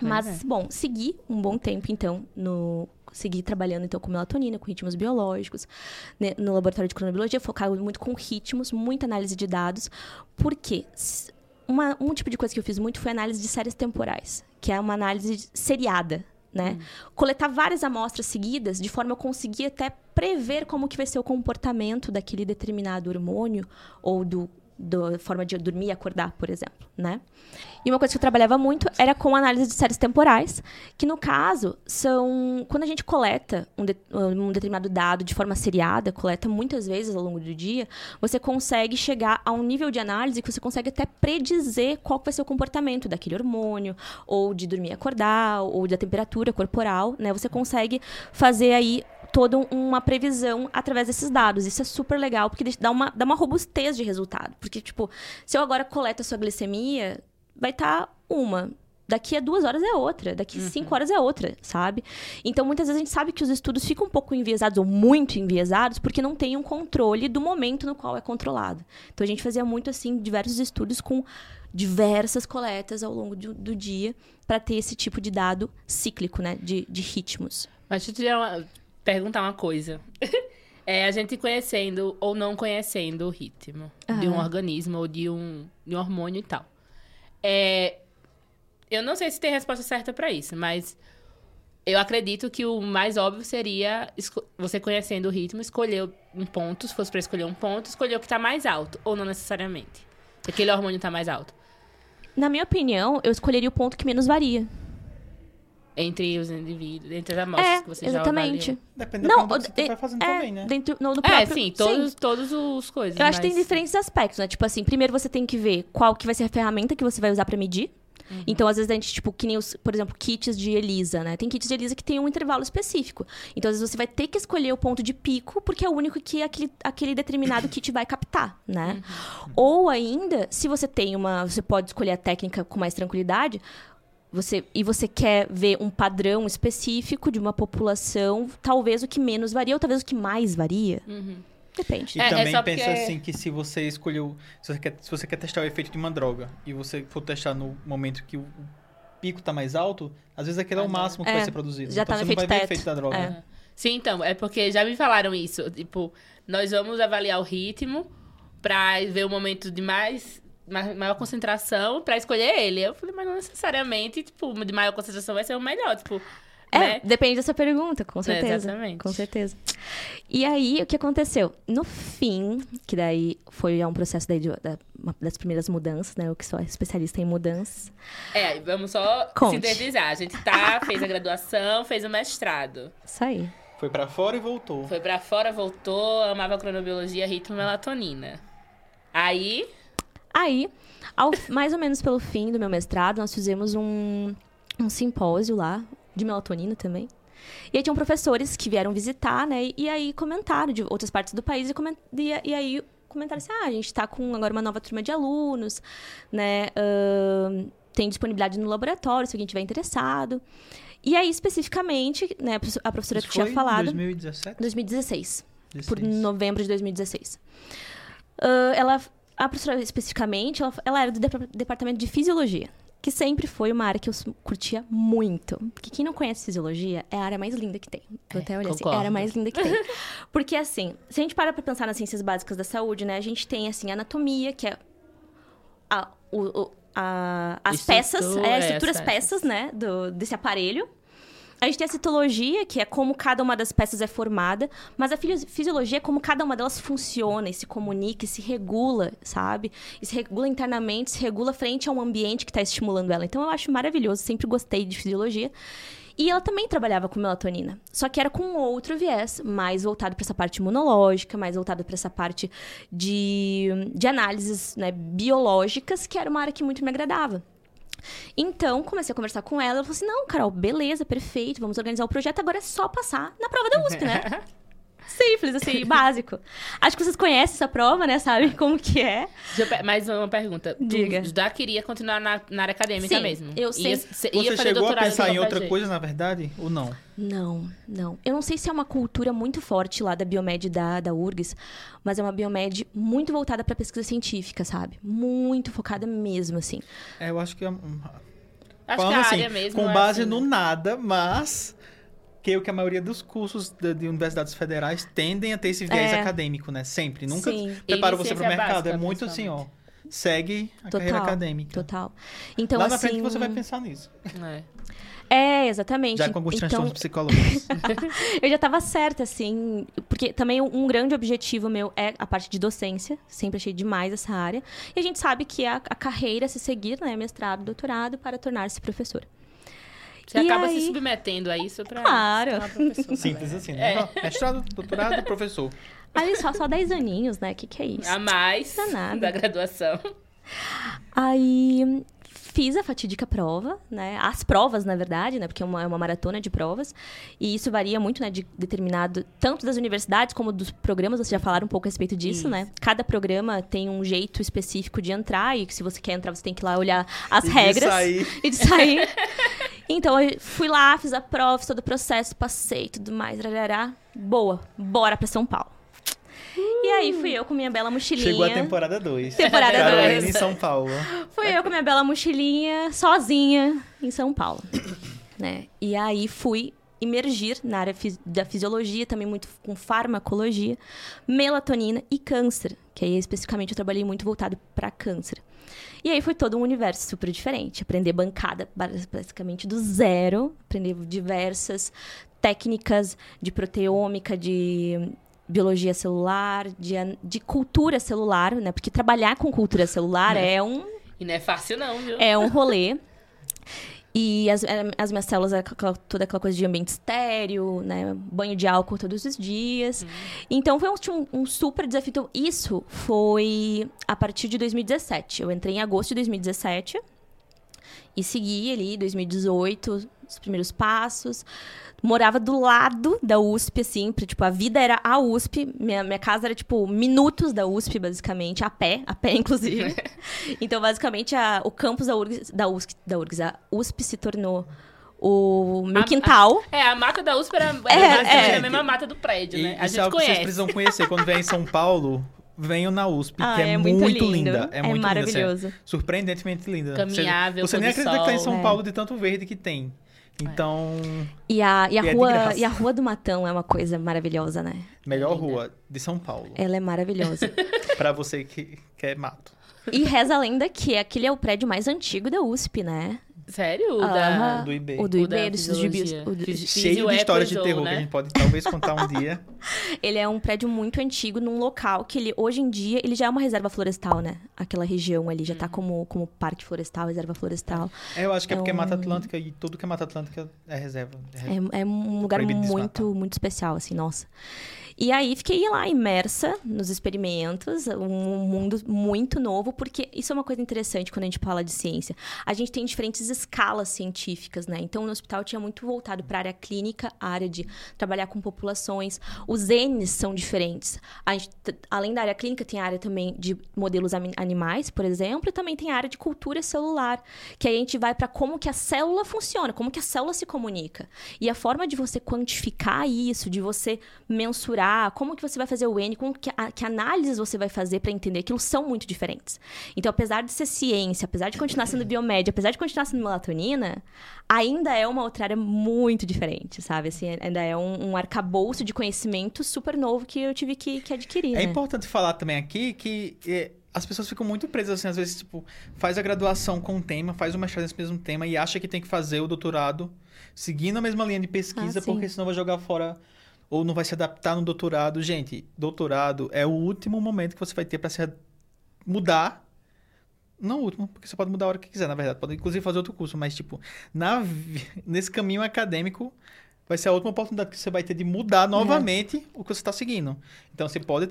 Mas, é. bom, segui um bom tempo, então, no. Segui trabalhando, então, com melatonina, com ritmos biológicos, né, no laboratório de cronobiologia, focado muito com ritmos, muita análise de dados, porque uma, um tipo de coisa que eu fiz muito foi análise de séries temporais, que é uma análise seriada, né? Hum. Coletar várias amostras seguidas, de forma a conseguir até prever como que vai ser o comportamento daquele determinado hormônio ou do da forma de dormir e acordar, por exemplo, né? E uma coisa que eu trabalhava muito era com análise de séries temporais, que no caso são quando a gente coleta um, de, um determinado dado de forma seriada, coleta muitas vezes ao longo do dia, você consegue chegar a um nível de análise que você consegue até predizer qual vai ser o comportamento daquele hormônio, ou de dormir e acordar, ou da temperatura corporal, né? Você consegue fazer aí toda uma previsão através desses dados. Isso é super legal, porque dá uma, dá uma robustez de resultado. Porque, tipo, se eu agora coleto a sua glicemia, vai estar tá uma. Daqui a duas horas é outra, daqui a uhum. cinco horas é outra, sabe? Então, muitas vezes a gente sabe que os estudos ficam um pouco enviesados, ou muito enviesados, porque não tem um controle do momento no qual é controlado. Então, a gente fazia muito, assim, diversos estudos com diversas coletas ao longo do, do dia para ter esse tipo de dado cíclico, né? De, de ritmos. Mas uma perguntar uma coisa. é a gente conhecendo ou não conhecendo o ritmo uhum. de um organismo ou de um, de um hormônio e tal. É, eu não sei se tem resposta certa para isso, mas eu acredito que o mais óbvio seria você conhecendo o ritmo, escolher um ponto, se fosse para escolher um ponto, escolher o que está mais alto, ou não necessariamente. Aquele hormônio está mais alto. Na minha opinião, eu escolheria o ponto que menos varia entre os indivíduos, entre as amostras é, que você exatamente. já Depende não, do que você vai fazendo é, também, né? Dentro, no, no próprio... É, sim, todos, sim. todos os coisas. Eu mas... acho que tem diferentes aspectos, né? Tipo assim, primeiro você tem que ver qual que vai ser a ferramenta que você vai usar para medir. Uhum. Então, às vezes, a gente, tipo, que nem os, por exemplo, kits de ELISA, né? Tem kits de ELISA que tem um intervalo específico. Então, às vezes, você vai ter que escolher o ponto de pico, porque é o único que aquele, aquele determinado kit vai captar, né? Uhum. Ou ainda, se você tem uma. Você pode escolher a técnica com mais tranquilidade você, e você quer ver um padrão específico de uma população, talvez o que menos varia ou talvez o que mais varia. Uhum. Depende. E é, também é pensa porque... assim que se você escolheu. Se você, quer, se você quer testar o efeito de uma droga e você for testar no momento que o pico está mais alto, às vezes aquele é o máximo que é, vai ser produzido. Já então tá você no não vai ver o efeito da droga. É. Né? Sim, então, é porque já me falaram isso. Tipo, nós vamos avaliar o ritmo para ver o momento de mais maior concentração para escolher ele. Eu falei, mas não necessariamente, tipo, de maior concentração vai ser o melhor, tipo. É, né? depende dessa pergunta, com certeza. É, exatamente. Com certeza. E aí, o que aconteceu? No fim, que daí foi um processo daí de, da, uma das primeiras mudanças, né? Eu que sou especialista em mudanças. É, vamos só Conte. sintetizar. A gente tá, fez a graduação, fez o mestrado. Isso aí. Foi para fora e voltou. Foi para fora, voltou, amava cronobiologia, ritmo e melatonina. Aí, Aí, ao, mais ou menos pelo fim do meu mestrado, nós fizemos um, um simpósio lá, de melatonina também. E aí tinham professores que vieram visitar, né? E aí comentaram de outras partes do país e, coment... e, e aí comentaram assim: ah, a gente está com agora uma nova turma de alunos, né? Uh, tem disponibilidade no laboratório, se alguém tiver interessado. E aí, especificamente, né, a professora Isso que tinha falado. 2017? 2016. 16. Por novembro de 2016. Uh, ela a professora, especificamente, ela, ela era do departamento de fisiologia, que sempre foi uma área que eu curtia muito. Porque quem não conhece fisiologia é a área mais linda que tem. Eu é, até olhei assim, é a área mais linda que tem. Porque, assim, se a gente para pra pensar nas ciências básicas da saúde, né? A gente tem, assim, anatomia, que é a, o, o a, as peças, é, a estrutura, as peças, né? Do, desse aparelho. A gente tem a citologia, que é como cada uma das peças é formada, mas a fisiologia é como cada uma delas funciona e se comunica e se regula, sabe? E se regula internamente, se regula frente a um ambiente que está estimulando ela. Então eu acho maravilhoso, sempre gostei de fisiologia. E ela também trabalhava com melatonina, só que era com outro viés, mais voltado para essa parte imunológica, mais voltado para essa parte de, de análises né, biológicas, que era uma área que muito me agradava. Então, comecei a conversar com ela. Ela falou assim: não, Carol, beleza, perfeito, vamos organizar o projeto. Agora é só passar na prova da USP, né? Simples, assim, básico. Acho que vocês conhecem essa prova, né? Sabem como que é. Eu Mais uma pergunta. Tu Diga. já queria continuar na, na área acadêmica Sim, mesmo? eu cê- Você ia fazer chegou a pensar em outra coisa, na verdade, ou não? Não, não. Eu não sei se é uma cultura muito forte lá da Biomed da, da URGS, mas é uma Biomed muito voltada para pesquisa científica, sabe? Muito focada mesmo, assim. É, eu acho que é um-? Acho falando que a assim, área mesmo com é base assim. no nada, mas que o que a maioria dos cursos de, de universidades federais tendem a ter esse viés É. acadêmico, né? Sempre. Nunca Sim. preparou E você para o mercado. É básica, muito assim, ó. Segue a carreira Total, acadêmica. Total. Então, Lá na assim... frente você vai pensar nisso. É. É, exatamente. Já com alguns então, transtornos psicológicos. eu já tava certa, assim, porque também um grande objetivo meu é a parte de docência. Sempre achei demais essa área. E a gente sabe que é a, a carreira a se seguir, né? Mestrado, doutorado, para tornar-se professor. Você E acaba aí? se submetendo a isso pra Claro. Simples assim, né? Ó, Mestrado, doutorado, professor. Aí só, só 10 aninhos, né? O que, que é isso? A mais é nada. da graduação. Aí fiz a fatídica prova, né? As provas, na verdade, né? Porque é uma, é uma maratona de provas. E isso varia muito, né? De determinado, tanto das universidades como dos programas. Vocês já falaram um pouco a respeito disso, Isso. né? Cada programa tem um jeito específico de entrar. E que se você quer entrar, você tem que ir lá olhar as E de regras. sair. E de sair. então, eu fui lá, fiz a prova, fiz todo o processo, passei tudo mais. Rarará. Boa, bora pra São Paulo. E aí fui eu com minha bela mochilinha. Chegou a temporada 2. Temporada Carolina dois. em São Paulo. Fui eu com minha bela mochilinha, sozinha, em São Paulo. né? E aí fui imergir na área da fisiologia, também muito com farmacologia, melatonina e câncer, que aí especificamente eu trabalhei muito voltado para câncer. E aí foi todo um universo super diferente. Aprender bancada bas- basicamente do zero, aprender diversas técnicas de proteômica, de biologia celular, de, de cultura celular, né? Porque trabalhar com cultura celular é um E não é fácil não, viu? é um rolê. E as, eh, as minhas células, é aquela- toda aquela coisa de ambiente estéreo, né? Banho de álcool todos os dias. Então foi um, um super desafio. Então, isso foi a partir de 2017. Eu entrei em agosto de 2017 e segui ali 2018, os primeiros passos. Morava do lado da USP, assim, pra, tipo, a vida era a USP. Minha, minha casa era, tipo, minutos da USP, basicamente, a pé, a pé, inclusive. então, basicamente, a- o campus da URGS, da USP, da URGS, a USP se tornou o meu A- quintal. É, a mata da USP era, era É, é. a mesma mata do prédio, E né? A isso gente é algo que vocês conhece. precisam conhecer. Quando vier em São Paulo, venham na USP, Ah, que é, é muito lindo. linda. É, É muito maravilhoso. Linda, assim, surpreendentemente linda. Caminhável, Você, você nem acredita que tá em sol. São É. Paulo de tanto verde que tem. Então, E a, e, a E é rua, e a Rua do Matão é uma coisa maravilhosa, né? melhor Linda. rua de São Paulo. Ela é maravilhosa. Pra você que quer mato. e reza a lenda que aquele é o prédio mais antigo da USP, né? Sério? O da... Do IB. O do IB, do Fisi- Cheio de é histórias de terror né? que a gente pode talvez contar um dia. Ele é um prédio muito antigo num local que ele, hoje em dia, ele já é uma reserva florestal, né? Aquela região ali já tá como, como parque florestal, reserva florestal. É, Eu acho que é É porque é um- Mata Atlântica e tudo que é Mata Atlântica é reserva. É. É, é um lugar Proibido de muito, muito especial, assim, nossa. E aí fiquei lá imersa nos experimentos, um mundo muito novo, porque isso é uma coisa interessante quando a gente fala de ciência. A gente tem diferentes escalas científicas, né? Então, no hospital tinha muito voltado para a área clínica, a área de trabalhar com populações. Os N's são diferentes. Gente, além da área clínica, tem a área também de modelos animais, por exemplo, e também tem a área de cultura celular, que aí a gente vai para como que a célula funciona, como que a célula se comunica. E a forma de você quantificar isso, de você mensurar, como que você vai fazer o N, como que, a, que análises você vai fazer para entender aquilo são muito diferentes. Então, apesar de ser ciência, apesar de continuar sendo biomédia, apesar de continuar sendo melatonina, ainda é uma outra área muito diferente, sabe? Assim, ainda é um, um arcabouço de conhecimento super novo que eu tive que, que adquirir, É né? importante falar também aqui que é, as pessoas ficam muito presas, assim, às vezes, tipo, faz a graduação com um tema, faz o mestrado nesse mesmo tema e acha que tem que fazer o doutorado seguindo a mesma linha de pesquisa, Ah, porque senão vai jogar fora ou não vai se adaptar no doutorado. Gente, doutorado é o último momento que você vai ter para se mudar. Não o último, porque você pode mudar a hora que quiser, na verdade. Pode inclusive fazer outro curso, mas, tipo, na, nesse caminho acadêmico, vai ser a última oportunidade que você vai ter de mudar novamente o que você está seguindo. Então, você pode.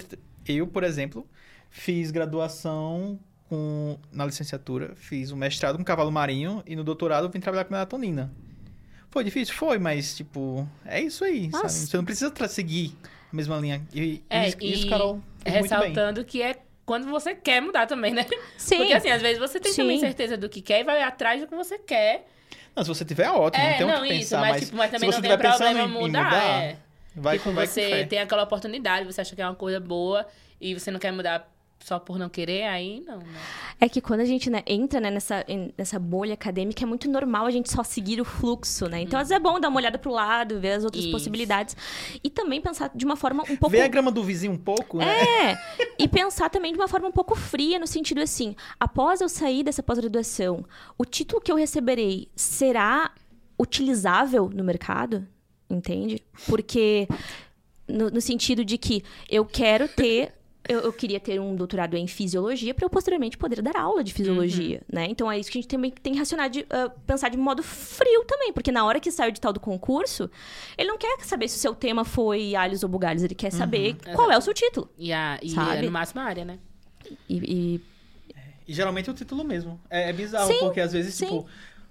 Eu, por exemplo, fiz graduação com, na licenciatura, fiz um mestrado com cavalo marinho e no doutorado vim trabalhar com melatonina. Foi difícil? Foi, mas, tipo, é isso aí, Nossa. sabe? Você não precisa seguir a mesma linha. E, É, isso, isso, e Carol, fez muito bem. ressaltando que é quando você quer mudar também, né? Sim. Porque assim, às vezes você tem Sim. também certeza do que quer e vai atrás do que você quer. Não, se você tiver, ótimo, não é, tem o não, que isso, pensar. mas, mas tipo, mas se também você não tem problema em, em mudar. mudar, é. vai, tipo, vai com você fé. tem aquela oportunidade, você acha que é uma coisa boa e você não quer mudar só por não querer, aí não, né? É que quando a gente né, entra né, nessa, nessa bolha acadêmica, é muito normal a gente só seguir o fluxo, né? Então, às vezes é bom dar uma olhada pro lado, ver as outras Isso. possibilidades. E também pensar de uma forma um pouco... Ver a grama do vizinho um pouco, né? É, e pensar também de uma forma um pouco fria, no sentido assim, após eu sair dessa pós-graduação, o título que eu receberei será utilizável no mercado? Entende? Porque, no, no sentido de que eu quero ter. Eu, eu queria ter um doutorado em fisiologia para eu posteriormente poder dar aula de fisiologia, né? Então é isso que a gente também tem que racionar de, ah, pensar de modo frio também, porque na hora que sai o edital do concurso, ele não quer saber se o seu tema foi alhos ou bugalhos, ele quer saber qual é o seu título. E, a, e Sabe? é no máximo a área, né? E, e- E geralmente é o título mesmo. É, é bizarro, Sim, porque às vezes, sim. tipo,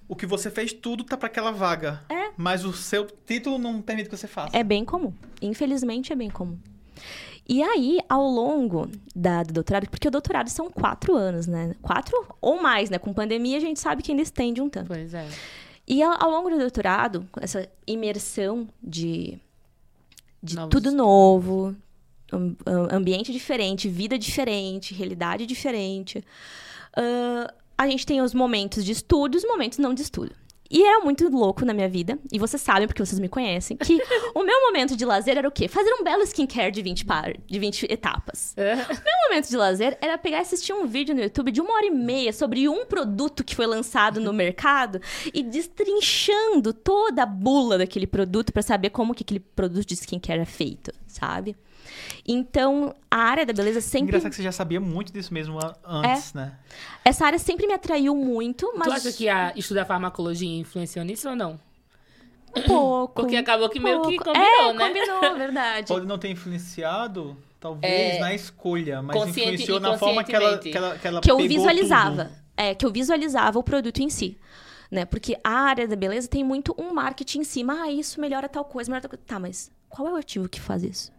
o que você fez tudo tá pra aquela vaga. É. Mas o seu título não permite que você faça. é bem comum. Infelizmente, é bem comum. E aí, ao longo da, do doutorado, porque o doutorado são quatro anos, né? Quatro ou mais, né? Com pandemia, a gente sabe que ainda estende um tanto. Pois é. E ao, ao longo do doutorado, essa imersão de, de Novos tudo novo, am- am- ambiente diferente, vida diferente, realidade diferente, ah, a gente tem os momentos de estudo e os momentos não de estudo. E era muito louco na minha vida, e vocês sabem, porque vocês me conhecem, que o meu momento de lazer era o quê? Fazer um belo skincare de 20, par, de 20 etapas. Meu momento de lazer era pegar e assistir um vídeo no YouTube de uma hora e meia sobre um produto que foi lançado no mercado e destrinchando toda a bula daquele produto para saber como que aquele produto de skincare é feito, sabe? Então, a área da beleza sempre... Engraçado que você já sabia muito disso mesmo antes, né? Essa área sempre me atraiu muito, mas Tu acha que a, estudar farmacologia influenciou nisso ou não? um pouco. Porque acabou que meio que pouco. combinou, é, né? combinou, verdade. Pode não ter influenciado, talvez, É, na escolha, mas consciente influenciou na forma que ela, que ela, que ela que eu visualizava. tudo. É, que eu visualizava o produto em si. Né? Porque a área da beleza tem muito um marketing em cima. Ah, isso melhora tal coisa, melhora tal coisa. Tá, mas qual é o ativo que faz isso?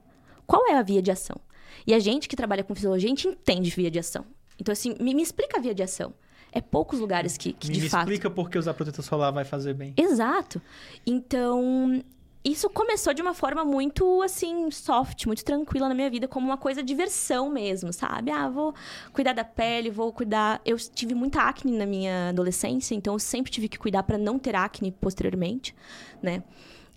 Qual é a via de ação? E a gente que trabalha com fisiologia, a gente entende via de ação. Então, assim, me, me explica a via de ação. É poucos lugares que, que Me, de me fato. explica por que usar protetor solar vai fazer bem. Exato. Então, isso começou de uma forma muito, assim, soft, muito tranquila na minha vida, como uma coisa de diversão mesmo, sabe? Ah, vou cuidar da pele, vou cuidar. Eu tive muita acne na minha adolescência, então eu sempre tive que cuidar para não ter acne posteriormente, né?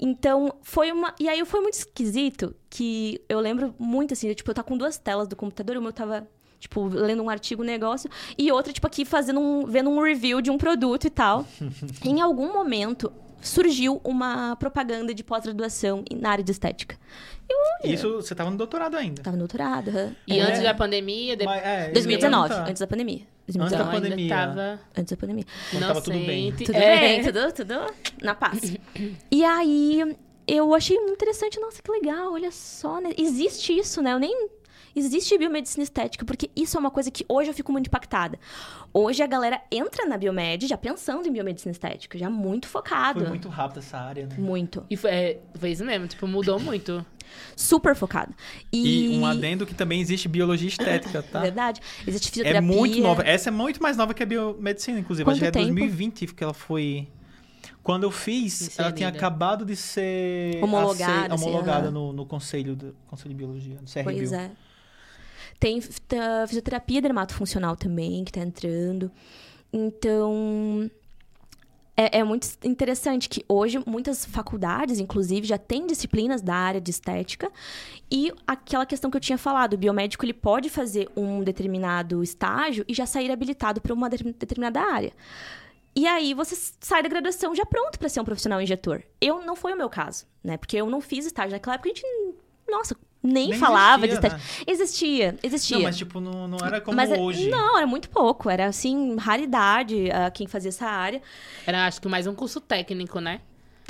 Então, foi uma. E aí foi muito esquisito que eu lembro muito assim, tipo, eu tava com duas telas do computador, uma eu tava. Tipo, lendo um artigo, um negócio, e outra, tipo, aqui fazendo um. vendo um review de um produto e tal. em algum momento surgiu uma propaganda de pós-graduação na área de estética. Eu, Isso, você tava no doutorado ainda. tava no doutorado, aham. E É. antes da pandemia, depois. Mas, é, eu ia 2019, perguntar. antes da pandemia. Antes da 2019, ainda pandemia. tava antes da pandemia. Quando tava tudo bem. Tudo É. bem, tudo, tudo na paz. e aí, eu achei muito interessante. Nossa, que legal, olha só, né? Existe isso, né? Eu nem... Existe biomedicina estética, porque isso é uma coisa que hoje eu fico muito impactada. Hoje a galera entra na biomed já pensando em biomedicina estética, já muito focado. Foi muito rápido essa área, né? Muito. E foi, é, foi isso mesmo, tipo, mudou muito. Super focado. E, E, um adendo que também existe biologia estética, tá? Verdade. Existe É fisioterapia. muito nova. Essa é muito mais nova que a biomedicina, inclusive. Acho Quanto que é tempo? 2020 que ela foi. Quando eu fiz, ela tinha acabado de ser Homologada, ace- assim, homologada aham. no, no conselho, do, conselho de biologia, no CRBio. Pois é. Tem fisioterapia dermatofuncional também, que tá entrando. Então. É, é muito interessante que hoje muitas faculdades, inclusive, já têm disciplinas da área de estética. E aquela questão que eu tinha falado, o biomédico ele pode fazer um determinado estágio e já sair habilitado para uma de- determinada área. E aí você sai da graduação já pronto para ser um profissional injetor. Eu não foi o meu caso, né? Porque eu não fiz estágio naquela época, a gente, nossa, nem, Nem falava de existia, estética. Existia, existia. Não, mas tipo, não, não era como Mas é- hoje. Não, era muito pouco. Era, assim, raridade ah, quem fazia essa área. Era, acho que mais um curso técnico, né?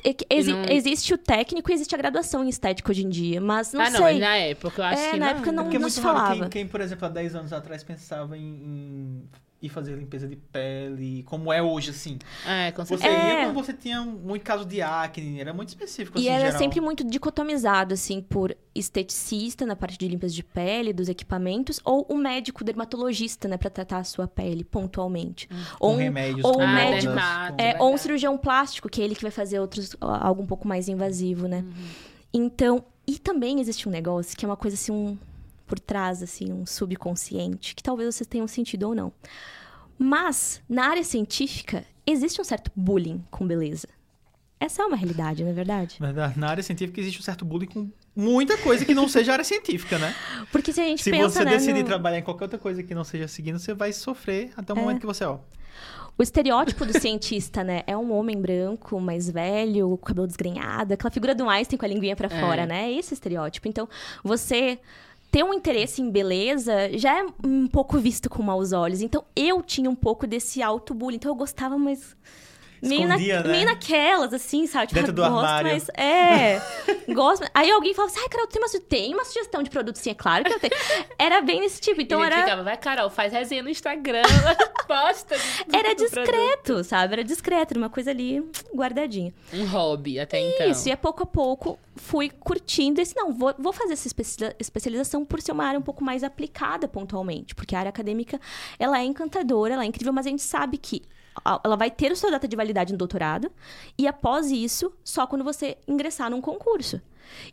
é exi- não- Existe o técnico e existe a graduação em estética hoje em dia, mas não ah, não, sei. mas na época eu acho É, que na não. época não- Porque é muito se falava. quem, quem, por exemplo, há 10 anos atrás pensava em, em ir fazer limpeza de pele, como é hoje, assim. É, com Você certeza. É. ia quando você tinha muito caso de acne, era muito específico, assim, E em era geral. sempre muito dicotomizado, assim, por esteticista na parte de limpeza de pele, dos equipamentos, ou o médico dermatologista, né, pra tratar a sua pele pontualmente. Com Ou, um, remédios, ou com um Ah, médico- com- é, verdade. ou um cirurgião plástico, que é ele que vai fazer outros, algo um pouco mais invasivo, né? Então, e também existe um negócio que é uma coisa assim, um, por trás, assim, um subconsciente, que talvez vocês tenham sentido ou não. Mas, na área científica, existe um certo bullying com beleza. Essa é uma realidade, não é verdade? Na- área científica existe um certo bullying com muita coisa que não seja área científica, né? Porque se a gente Se pensa, você né, decidir no- trabalhar em qualquer outra coisa que não seja seguindo, você vai sofrer até o momento que você, ó. O estereótipo do cientista, né? É um homem branco, mais velho, com cabelo desgrenhado, aquela figura do Einstein com a linguinha pra É. fora, né? É esse estereótipo. Então, você ter um interesse em beleza já é um pouco visto com maus olhos. Então, eu tinha um pouco desse auto-bullying. Então, eu gostava, mas... Meio, na, Escondia, né? meio naquelas, assim, sabe? Tipo, Dentro do gosto, armário. Mas, é, gosto. Aí alguém falava assim, ai, Carol, tem uma, tem uma sugestão de produto? Sim, é claro que eu tenho. Era bem desse tipo. Então, e a gente era... ficava, vai, Carol, faz resenha no Instagram, posta. do- Era do produto. discreto, sabe? Era discreto, era uma coisa ali guardadinha. Um hobby até então. Isso, e a pouco a pouco fui curtindo esse, não, vou, vou fazer essa especia- especialização por ser uma área um pouco mais aplicada pontualmente, porque a área acadêmica, ela é encantadora, ela é incrível, mas a gente sabe que ela vai ter a sua data de validade no doutorado, e após isso, só quando você ingressar num concurso.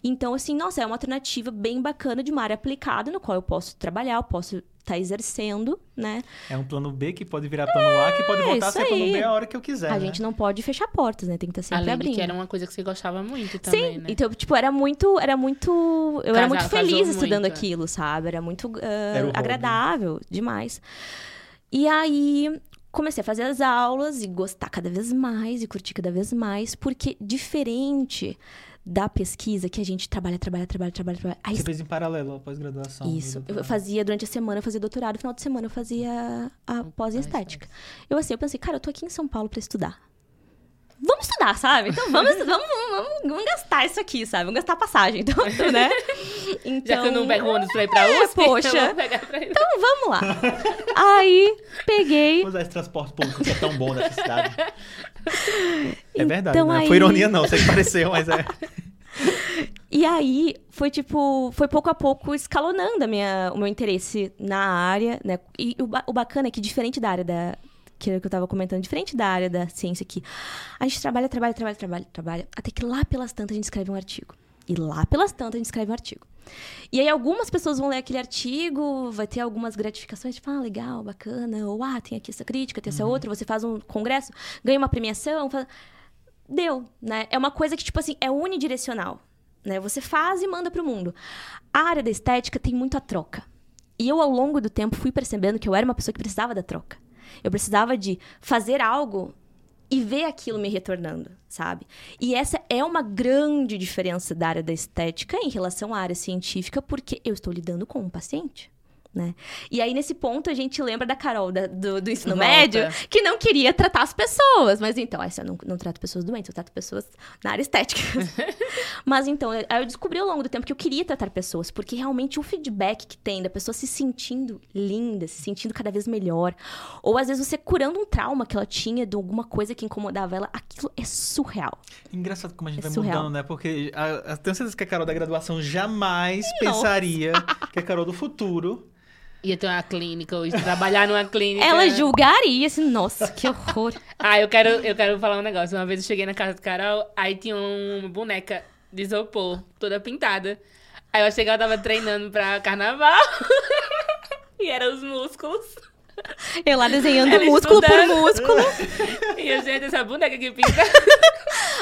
Então, assim, nossa, é uma alternativa bem bacana de uma área aplicada, no qual eu posso trabalhar, eu posso estar exercendo, né? É um plano B que pode virar plano A, que pode voltar a ser plano aí. B a hora que eu quiser. a né? gente não pode fechar portas, né? Tem que estar sempre Além abrindo. de que era uma coisa que você gostava muito também, Sim, né? então, tipo, era muito, era muito, eu era muito feliz estudando muito, é. aquilo, sabe? Era muito ah, Era agradável, demais. E aí, comecei a fazer as aulas e gostar cada vez mais e curtir cada vez mais, porque diferente da pesquisa que a gente trabalha, trabalha, trabalha, trabalha, trabalha. Aí, Você fez em paralelo a pós-graduação. e isso, eu fazia durante a semana, eu fazia doutorado, no final de semana eu fazia a pós em estética. Eu assim, eu pensei, cara, eu tô aqui em São Paulo pra estudar. Vamos estudar, sabe? Então vamos, vamos, vamos, vamos gastar isso aqui, sabe? Vamos gastar passagem, então, né? Então, Já que eu não pego ônibus pra ir pra É, USP, poxa. eu vou pegar pra ir. então vamos lá. Aí peguei. Vou usar esse transporte público que é tão bom nessa cidade. É verdade, Então não aí- foi ironia não, sei que pareceu, mas é. E aí foi tipo, foi pouco a pouco escalonando a minha, o meu interesse na área, né? E o, o bacana é que diferente da área da que era o que eu tava comentando, diferente da área da ciência aqui, a gente trabalha, trabalha, trabalha, trabalha, trabalha, até que lá pelas tantas a gente escreve um artigo. E lá pelas tantas a gente escreve um artigo. E aí algumas pessoas vão ler aquele artigo, vai ter algumas gratificações, tipo, ah, legal, bacana, ou ah, tem aqui essa crítica, tem essa outra, você faz um congresso, ganha uma premiação, faz... deu, né? É uma coisa que, tipo assim, é unidirecional, né? Você faz e manda pro mundo. A área da estética tem muito a troca. E eu, ao longo do tempo, fui percebendo que eu era uma pessoa que precisava da troca. Eu precisava de fazer algo e ver aquilo me retornando, sabe? E essa é uma grande diferença da área da estética em relação à área científica, porque eu estou lidando com um paciente. Né? E aí, nesse ponto, a gente lembra da Carol da- do, do ensino Volta. médio, que não queria tratar as pessoas. Mas então, essa eu não, não trato pessoas doentes, eu trato pessoas na área estética. Mas então, eu- aí eu descobri ao longo do tempo que eu queria tratar pessoas, porque realmente o feedback que tem da pessoa se sentindo linda, se sentindo cada vez melhor, ou às vezes você curando um trauma que ela tinha de alguma coisa que incomodava ela, aquilo é surreal. Engraçado como a gente É vai surreal. mudando, né? Porque a, a, tenho certeza que a Carol da graduação jamais Nossa. pensaria que a Carol do futuro. Ia ter uma clínica hoje, trabalhar numa clínica. Ela julgaria assim, nossa, que horror. Ah, eu quero, eu quero falar um negócio. Uma vez eu cheguei na casa do Carol, aí tinha uma boneca de isopor, toda pintada. Aí eu achei que ela tava treinando pra carnaval. e eram os músculos. Eu lá desenhando Ela músculo por estudando. músculo. E eu, gente, essa boneca que pinta.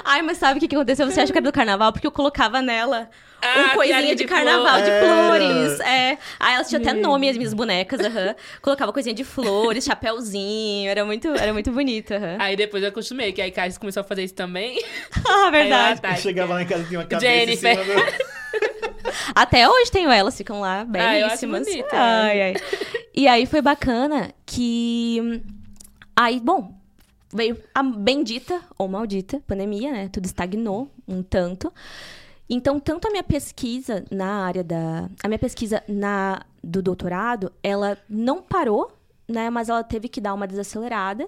Ai, mas sabe o que, que aconteceu? Você acha que era do carnaval? Porque eu colocava nela Ah, um coisinha de, de carnaval flor. de flores. É. Aí elas tinham até nome, as minhas bonecas, aham. Colocava coisinha de flores, chapéuzinho. Era muito, era muito bonito, aham. Aí depois eu acostumei, que aí Caio começou a fazer isso também. Ah, Aí verdade. ah, tá, Chegava lá em casa e tinha uma cabeça Jennifer. em cima do... Até hoje tenho elas, ficam lá Ah, belíssimas. bonita. ai, ai. E aí foi bacana que. Aí, bom, veio a bendita ou maldita pandemia, né? Tudo estagnou um tanto. Então, tanto a minha pesquisa na área da. A minha pesquisa na do doutorado, ela não parou, né? Mas ela teve que dar uma desacelerada.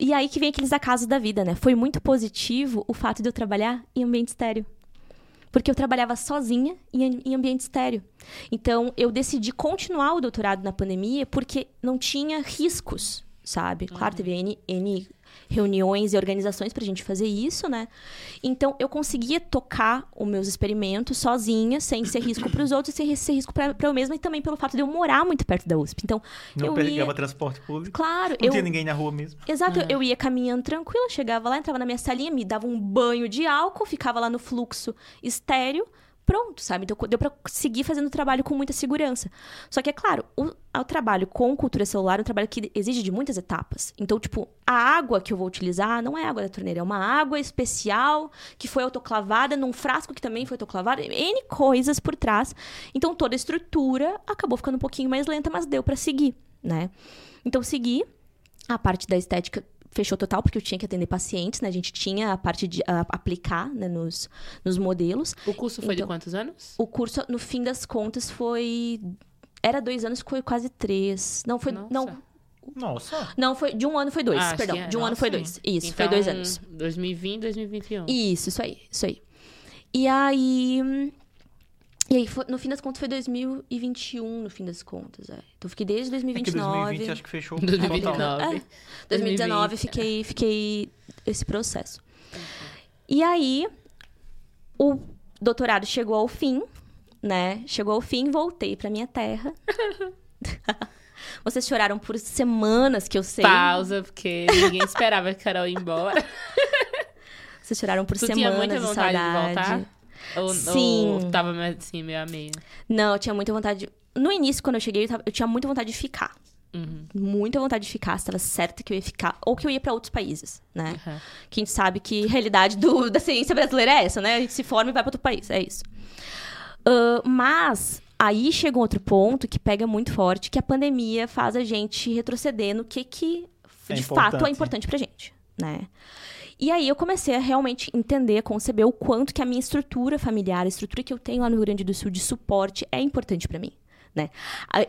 E aí que vem aqueles acasos da vida, né? Foi muito positivo o fato de eu trabalhar em ambiente estéreo. Porque eu trabalhava sozinha em, em ambiente estéreo. Então, eu decidi continuar o doutorado na pandemia porque não tinha riscos, sabe? Claro, teve N, N reuniões e organizações pra gente fazer isso, né? Então, eu conseguia tocar os meus experimentos sozinha, sem ser risco pros outros, sem ser risco pra, pra eu mesma e também pelo fato de eu morar muito perto da USP. Então, Não eu pegava ia... transporte público. Claro, Não eu... tinha ninguém na rua mesmo. Exato, eu ia caminhando tranquila, chegava lá, entrava na minha salinha, me dava um banho de álcool, ficava lá no fluxo estéreo, pronto, sabe? Então deu pra seguir fazendo o trabalho com muita segurança. Só que, é claro, o, o trabalho com cultura celular é um trabalho que exige de muitas etapas. Então, tipo, a água que eu vou utilizar não é água da torneira, é uma água especial que foi autoclavada num frasco que também foi autoclavado, N coisas por trás. Então, toda a estrutura acabou ficando um pouquinho mais lenta, mas deu pra seguir, né? Então, segui. A parte da estética fechou total, porque eu tinha que atender pacientes, né? A gente tinha a parte de a- aplicar né, nos, nos modelos. O curso foi de Então- quantos anos? O curso, no fim das contas, foi. Era dois anos, foi quase três. Não, foi. Nossa. Não, Nossa. não, foi. De um ano foi dois, Ah, perdão. sim, é. De um ano Nossa, foi sim. dois. Isso, Então, foi dois anos. 2020, 2021. Isso, isso aí, isso aí. E aí. E aí, foi- no fim das contas, foi 2021, no fim das contas. É. Então, eu fiquei desde É que 2029. 2020 acho que fechou. 2029. total. É, 2019 2020, fiquei, fiquei esse processo. E aí, o doutorado chegou ao fim, né? Chegou ao fim, voltei pra minha terra. Vocês choraram por semanas, que eu sei. Pausa, porque ninguém esperava que a Carol ia embora. Vocês choraram por Tu tinha semanas muita de vontade de saudade. voltar? Ou, Sim. ou tava assim, meio a meio? Não, eu tinha muita vontade. de- No início, quando eu cheguei, eu, tava- eu tinha muita vontade de ficar. Uhum. Muita vontade de ficar, estava certa que eu ia ficar. Ou que eu ia pra outros países, né? Uhum. Que a gente sabe que a realidade do- da ciência brasileira é essa, né? A gente se forma e vai para outro país, é isso. Ah, mas aí chega um outro ponto que pega muito forte, que a pandemia faz a gente retroceder no que, que É de fato é importante. importante pra gente, né? E aí eu comecei a realmente entender, conceber o quanto que a minha estrutura familiar, a estrutura que eu tenho lá no Rio Grande do Sul de suporte é importante pra mim. Né?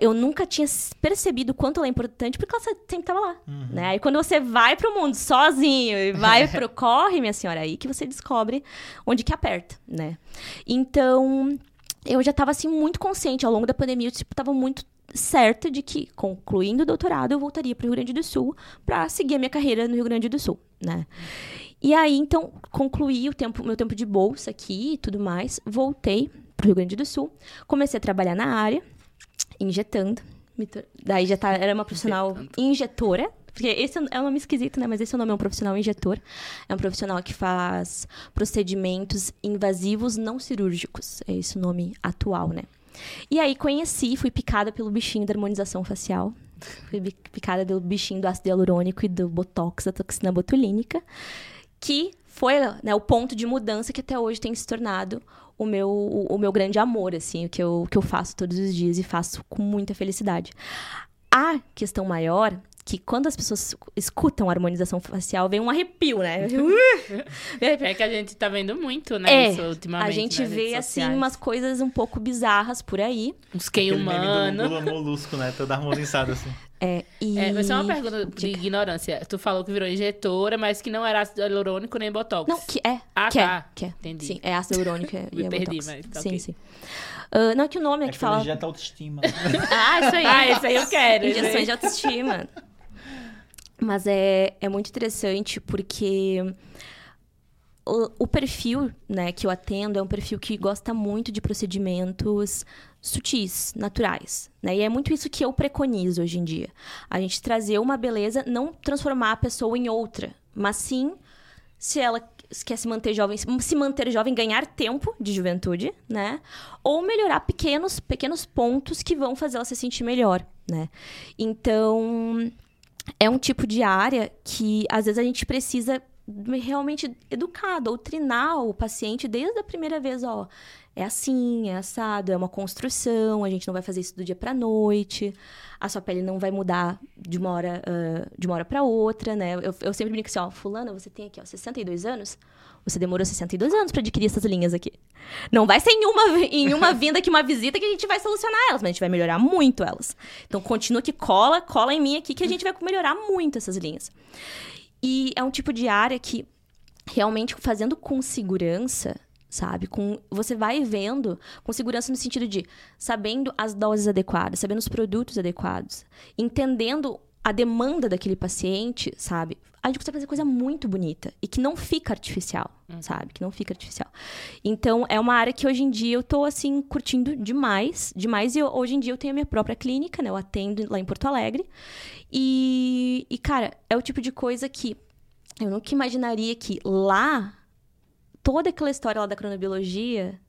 Eu nunca tinha percebido o quanto ela é importante porque ela sempre estava lá. Né? Aí quando você vai pro mundo sozinho e vai pro corre, minha senhora, aí que você descobre onde que aperta, né? Então, eu já estava assim muito consciente ao longo da pandemia, eu tipo, tava muito certa de que concluindo o doutorado eu voltaria para o Rio Grande do Sul para seguir a minha carreira no Rio Grande do Sul, né? E aí então concluí o tempo, meu tempo de bolsa aqui e tudo mais, voltei para o Rio Grande do Sul, comecei a trabalhar na área, injetando. Daí já tá, era uma profissional injetora. Porque esse é um nome esquisito, né? Mas esse é o nome, é um profissional injetor. É um profissional que faz procedimentos invasivos não cirúrgicos. É esse o nome atual, né? E aí conheci, fui picada pelo bichinho da harmonização facial. Fui picada pelo bichinho do ácido hialurônico e do botox, da toxina botulínica. Que foi né, o ponto de mudança que até hoje tem se tornado o meu, o, o meu grande amor, assim, o que eu, que eu faço todos os dias e faço com muita felicidade. A questão maior que quando as pessoas escutam a harmonização facial, vem um arrepio, né? É que a gente tá vendo muito, né? É, isso ultimamente. a gente vê, assim, umas coisas um pouco bizarras por aí. Uns quem humano. Lula molusco, né? Todo harmonizado assim. É, e... É, mas só uma pergunta de ignorância. Tu falou que virou injetora, mas que não era ácido hialurônico nem botox. Não, que é. Ah, que tá. é, que é. Entendi. Sim, é ácido hialurônico e Me é perdi, botox. mas tá Sim, ok. sim. Ah, não, é que o nome é, É que fala... injeta autoestima. Ah, isso aí. Ah, esse aí eu quero. Injeções de autoestima. Mas é, é muito interessante porque o, o perfil né, que eu atendo é um perfil que gosta muito de procedimentos sutis, naturais. Né? E é muito isso que eu preconizo hoje em dia. A gente trazer uma beleza, não transformar a pessoa em outra, mas sim, se ela quer se manter jovem, se manter jovem, ganhar tempo de juventude, né? Ou melhorar pequenos, pequenos pontos que vão fazer ela se sentir melhor, né? Então, é um tipo de área que às vezes a gente precisa realmente educar, doutrinar o paciente desde a primeira vez, ó. É assim, é assado, é uma construção, a gente não vai fazer isso do dia pra noite, a sua pele não vai mudar de uma hora, uh, de uma hora pra outra, né? Eu, eu sempre brinco assim, ó, fulana, você tem aqui, ó, 62 anos, você demorou 62 anos para adquirir essas linhas aqui. Não vai ser em uma, em uma vinda aqui, uma visita que a gente vai solucionar elas, mas a gente vai melhorar muito elas. Então, continua que cola, cola em mim aqui que a gente vai melhorar muito essas linhas. E é um tipo de área que, realmente, fazendo com segurança, sabe? Com você vai vendo com segurança no sentido de sabendo as doses adequadas, sabendo os produtos adequados, entendendo a demanda daquele paciente, sabe? A gente consegue fazer coisa muito bonita e que não fica artificial, uhum. sabe? Que não fica artificial. Então, é uma área que hoje em dia eu tô, assim, curtindo demais, demais. E eu, hoje em dia eu tenho a minha própria clínica, né? Eu atendo lá em Porto Alegre. E, e, cara, é o tipo de coisa que eu nunca imaginaria que lá, toda aquela história lá da cronobiologia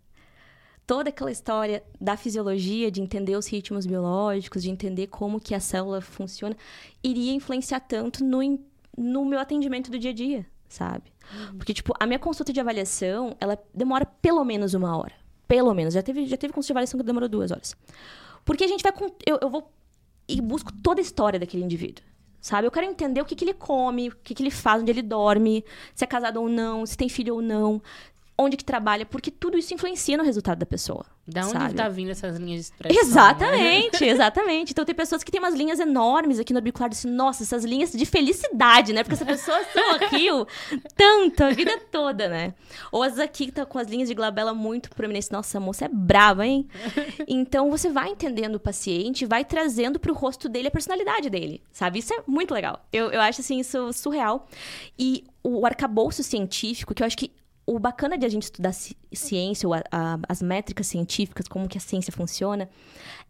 toda aquela história da fisiologia, de entender os ritmos biológicos, de entender como que a célula funciona, iria influenciar tanto no, no meu atendimento do dia a dia, sabe? Uhum. Porque, tipo, a minha consulta de avaliação, ela demora pelo menos uma hora. Pelo menos. Já teve, já teve consulta de avaliação que demorou duas horas. Porque a gente vai... Eu, eu vou e busco toda a história daquele indivíduo sabe? Eu quero entender o que, que ele come, o que, que ele faz, onde ele dorme, se é casado ou não, se tem filho ou não, onde que trabalha, porque tudo isso influencia no resultado da pessoa. Da onde sabe? tá vindo essas linhas de expressão? Exatamente, né? exatamente. Então tem pessoas que têm umas linhas enormes aqui no orbicular, assim, nossa, essas linhas de felicidade, né? Porque essa pessoa sorriu tanto a vida toda, né? Ou as aqui que tá com as linhas de glabela muito proeminentes, nossa, a moça é brava, hein? Então você vai entendendo o paciente, vai trazendo pro rosto dele a personalidade dele, sabe? Isso é muito legal. Eu, eu acho, assim, isso surreal. E o arcabouço científico, que eu acho que o bacana de a gente estudar ciência, ou a, a, as métricas científicas, como que a ciência funciona,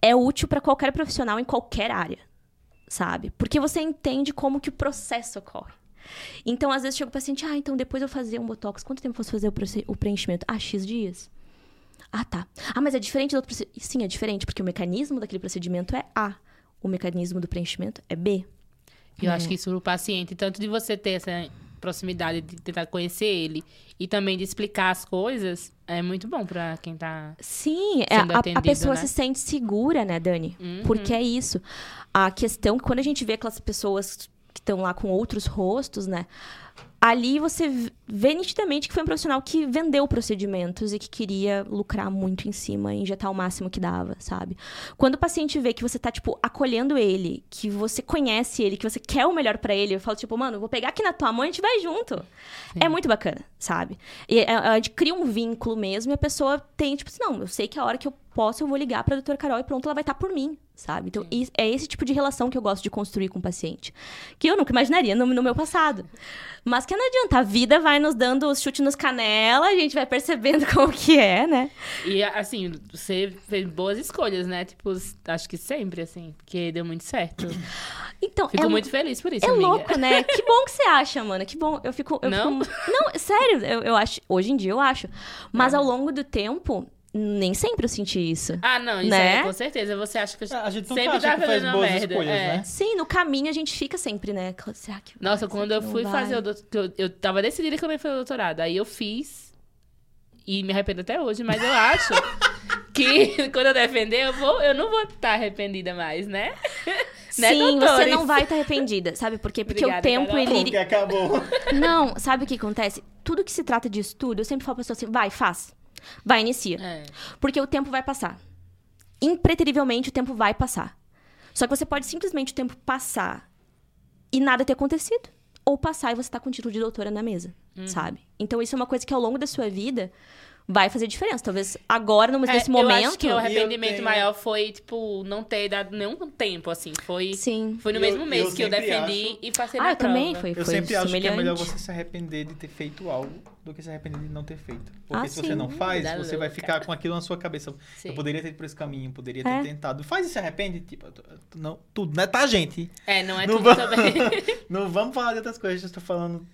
é útil para qualquer profissional em qualquer área, sabe? Porque você entende como que o processo ocorre. Então, às vezes, chega o paciente, ah, então depois eu fazer um botox, quanto tempo eu posso fazer o, o preenchimento? Ah, X dias. Ah, tá. Ah, mas é diferente do outro procedimento. Sim, é diferente, porque o mecanismo daquele procedimento é A. O mecanismo do preenchimento é B. Eu é. acho que isso o paciente, tanto de você ter essa proximidade de tentar conhecer ele e também de explicar as coisas, é muito bom para quem tá Sim, é, sendo a, a pessoa né? se sente segura, né, Dani? Uhum. Porque é isso. A questão que quando a gente vê aquelas pessoas que estão lá com outros rostos, né? Ali você vê nitidamente que foi um profissional que vendeu procedimentos e que queria lucrar muito em cima, injetar o máximo que dava, sabe? Quando o paciente vê que você tá, tipo, acolhendo ele, que você conhece ele, que você quer o melhor para ele, eu falo, tipo, mano, vou pegar aqui na tua mão e a gente vai junto. Sim. É muito bacana, sabe? E é, a gente cria um vínculo mesmo e a pessoa tem, tipo assim, não, eu sei que a hora que eu posso, eu vou ligar pra doutora Carol e pronto, ela vai estar tá por mim, sabe? Então, é esse tipo de relação que eu gosto de construir com o paciente. Que eu nunca imaginaria no, no meu passado. Mas que não adianta, a vida vai nos dando os chutes nos canela, a gente vai percebendo como que é, né? E, assim, você fez boas escolhas, né? Tipo, acho que sempre, assim, porque deu muito certo. Então, fico é, muito feliz por isso, É amiga. louco, né? Que bom que você acha, mano. Que bom. Eu fico... Eu não? Fico... Não, sério, eu, eu acho... Hoje em dia eu acho. Mas é. ao longo do tempo nem sempre eu senti isso. Ah, não, isso né? é, com certeza. Você acha que a gente sempre tá fazendo uma merda. Escolhas, é. né? Sim, no caminho a gente fica sempre, né? Será que Nossa, quando eu fui fazer o doutorado, eu, eu tava decidida que eu ia fazer o doutorado. Aí eu fiz e me arrependo até hoje, mas eu acho que quando eu defender, eu, vou, eu não vou estar tá arrependida mais, né? né Sim, você não vai estar tá arrependida. Sabe por quê? Porque Obrigada, o tempo, Carol. ele... Porque acabou. Não, sabe o que acontece? Tudo que se trata de estudo, eu sempre falo pra pessoa assim, vai, faz. Vai, inicia. É. Porque o tempo vai passar. Impreterivelmente, o tempo vai passar. Só que você pode simplesmente o tempo passar e nada ter acontecido. Ou passar e você tá com o título de doutora na mesa, uhum. sabe? Então, isso é uma coisa que ao longo da sua vida vai fazer diferença. Talvez agora, nesse é, momento. Eu acho que o arrependimento tenho... maior foi, tipo, não ter dado nenhum tempo, assim. Foi, Sim. Foi no mesmo mês eu que eu defendi acho... e passei ah, na eu prova. também foi, Eu foi sempre semelhante. acho que é melhor você se arrepender de ter feito algo do que se arrepender de não ter feito. Porque ah, se você não faz, Da você louca. vai ficar com aquilo na sua cabeça. Sim. Eu poderia ter ido por esse caminho, poderia ter É. tentado. Faz e se arrepende, tipo, não, tudo, né? Tá, gente? É, não é Não tudo vai- também. Não vamos falar de outras coisas, eu estou falando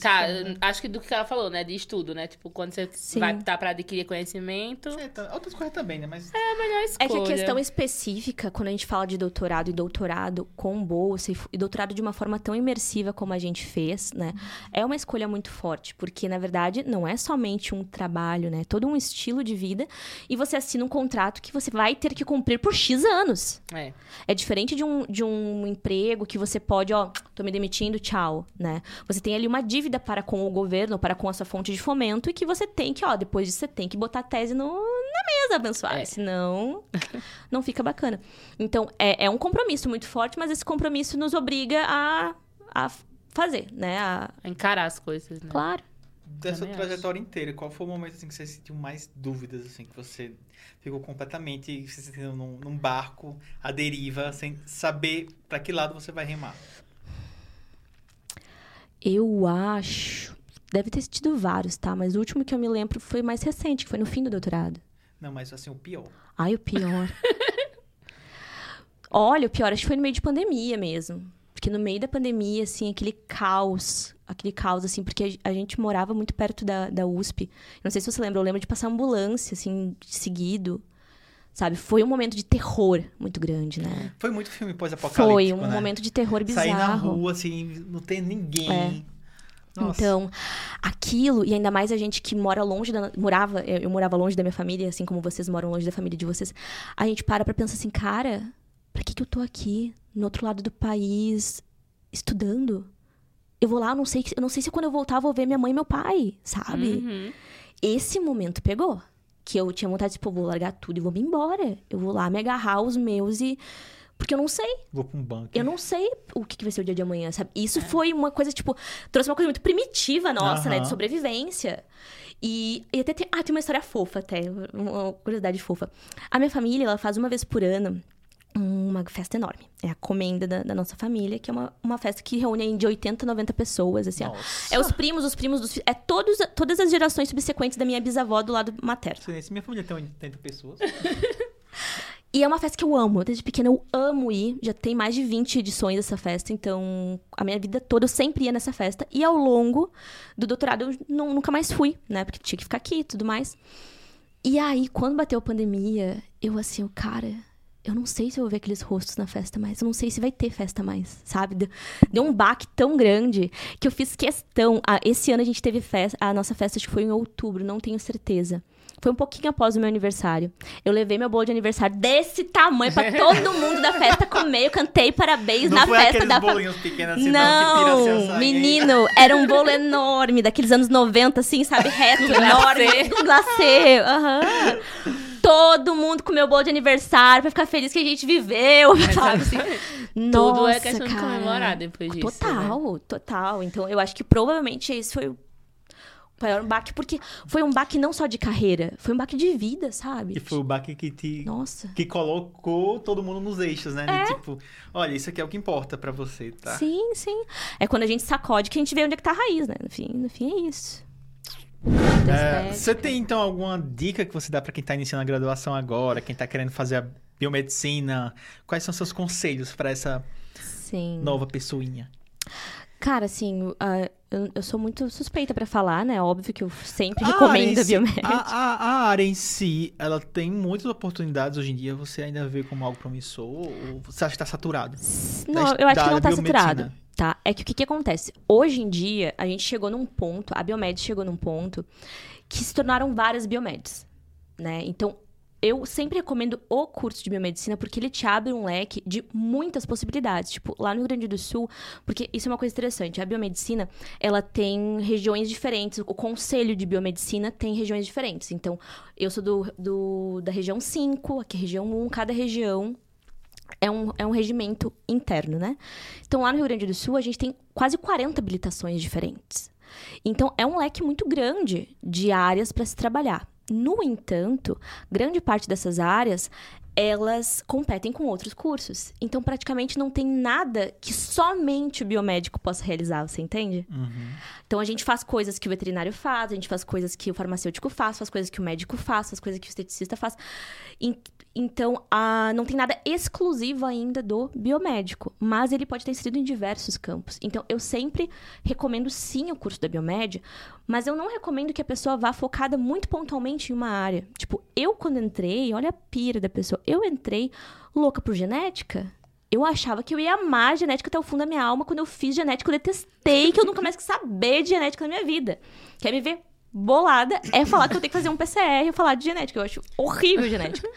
Tá, acho que do que ela falou, né? De estudo, né? Tipo, quando você Sim. vai estar pra adquirir conhecimento, É, tá- outras coisas também, né? Mas é a melhor É escolha. que a questão específica, quando a gente fala de doutorado e doutorado com bolsa e e doutorado de uma forma tão imersiva como a gente fez, né? É uma escolha muito forte, porque na verdade não é somente um trabalho, né? É todo um estilo de vida e você assina um contrato que você vai ter que cumprir por X anos. É. É diferente de um, de um emprego que você pode, ó, tô me demitindo, tchau, né? Você tem ali uma dívida para com o governo, para com a sua fonte de fomento, e que você tem que, ó, depois disso você tem que botar a tese no, na mesa, abençoada. É. Senão, não fica bacana. Então, é, é um compromisso muito forte, mas esse compromisso nos obriga a, a fazer, né? A- Encarar as coisas, né? claro. dessa trajetória inteira, qual foi o momento assim que você sentiu mais dúvidas, assim, que você ficou completamente se sentindo num, num barco à deriva, sem saber pra que lado você vai remar? Eu acho. Deve ter tido vários, tá? Mas o último que eu me lembro foi mais recente, que foi no fim do doutorado. Não, mas assim, o pior. Ai, o pior. Olha, o pior, acho que foi no meio de pandemia mesmo. Porque no meio da pandemia, assim, aquele caos. Aquele caos, assim, porque a gente morava muito perto da, da USP. Não sei se você lembra, eu lembro de passar ambulância, assim, seguido. Sabe? Foi um momento de terror muito grande, né? Foi muito filme pós-apocalíptico, Foi um né? momento de terror bizarro. Sair na rua, assim, não tem ninguém. É. Nossa. Então, aquilo, e ainda mais a gente que mora longe da. Morava, eu, eu morava longe da minha família, assim como vocês moram longe da família de vocês. A gente para pra pensar assim, cara, pra que, que eu tô aqui, no outro lado do país, estudando? Eu vou lá, eu não sei, eu não sei se quando eu voltar eu vou ver minha mãe e meu pai, sabe? Uhum. Esse momento pegou. Que eu tinha vontade de, tipo, vou largar tudo e vou me embora. Eu vou lá me agarrar aos meus e. Porque eu não sei. Vou pra um banco. Eu não sei o que vai ser o dia de amanhã, sabe? Isso foi uma coisa, tipo, trouxe uma coisa muito primitiva nossa, né? De sobrevivência. E, e até tem. Ah, tem uma história fofa até, uma curiosidade fofa. A minha família, ela faz uma vez por ano uma festa enorme. É a comenda da, da nossa família, que é uma, uma festa que reúne de 80 a 90 pessoas, assim. É os primos, os primos dos É todos, todas as gerações subsequentes da minha bisavó do lado materno. Se minha família tem 80 pessoas. E é uma festa que eu amo. Desde pequena eu amo ir. Já tem mais de 20 edições dessa festa. Então, a minha vida toda eu sempre ia nessa festa. E ao longo do doutorado eu nu- nunca mais fui, né? Porque tinha que ficar aqui e tudo mais. E aí, quando bateu a pandemia, eu assim, eu, cara, eu não sei se eu vou ver aqueles rostos na festa mais. Eu não sei se vai ter festa mais, sabe? Deu, um baque tão grande que eu fiz questão. Ah, esse ano a gente teve festa. A nossa festa acho que foi em outubro, não tenho certeza. Foi um pouquinho após o meu aniversário. Eu levei meu bolo de aniversário desse tamanho pra todo mundo da festa comer. Eu cantei parabéns não na foi festa da família. assim, não, assim, Não, açaí. menino, era um bolo enorme, daqueles anos 90, assim, sabe? Reto, enorme, glacê. aham. Todo mundo comeu bolo de aniversário pra ficar feliz que a gente viveu, sabe? Assim. Tudo Nossa, é questão de cara. comemorar depois disso. né? Total, total. Então, eu acho que provavelmente esse foi o maior baque, porque foi um baque não só de carreira, foi um baque de vida, sabe? E foi o baque que te... Nossa. Que colocou todo mundo nos eixos, né? De É. tipo, olha, isso aqui é o que importa pra você, tá? Sim, sim. É quando a gente sacode que a gente vê onde é que tá a raiz, né? No fim, no fim é isso. É, você tem, então, alguma dica que você dá pra quem tá iniciando a graduação agora, quem tá querendo fazer a biomedicina? Quais são seus conselhos pra essa Sim. nova pessoinha? Cara, assim, ah, eu, eu sou muito suspeita pra falar, né? Óbvio que eu sempre A recomendo a si-. A, a- a área em si, ela tem muitas oportunidades hoje em dia. Você ainda vê como algo promissor? Ou você acha que tá saturado? Não, da- eu acho que não tá biomedicina. saturado, tá? É que o que, que acontece? Hoje em dia, a gente chegou num ponto, a Biomed chegou num ponto que se tornaram várias biomedes, né? Então, eu sempre recomendo o curso de biomedicina porque ele te abre um leque de muitas possibilidades. Tipo, lá no Rio Grande do Sul, porque isso é uma coisa interessante. A biomedicina, ela tem regiões diferentes. O conselho de biomedicina tem regiões diferentes. Então, eu sou do, do- da região 5, aqui é região 1, cada região é um, é um regimento interno, né? Então, lá no Rio Grande do Sul, a gente tem quase 40 habilitações diferentes. Então, é um leque muito grande de áreas para se trabalhar. No entanto, grande parte dessas áreas elas competem com outros cursos. Então, praticamente não tem nada que somente o biomédico possa realizar, você entende? Uhum. Então, a gente faz coisas que o veterinário faz, a gente faz coisas que o farmacêutico faz, faz coisas que o médico faz, faz coisas que o esteticista faz. En- Então, a- não tem nada exclusivo ainda do biomédico, mas ele pode ter inserido em diversos campos. Então, eu sempre recomendo sim o curso da biomédia, mas eu não recomendo que a pessoa vá focada muito pontualmente em uma área. Tipo, eu quando entrei, olha a pira da pessoa, eu entrei louca por genética. Eu achava que eu ia amar genética até o fundo da minha alma. Quando eu fiz genética, eu detestei que eu nunca mais quis saber de genética na minha vida. Quer me ver bolada é falar que eu tenho que fazer um PCR e falar de genética. Eu acho horrível genética.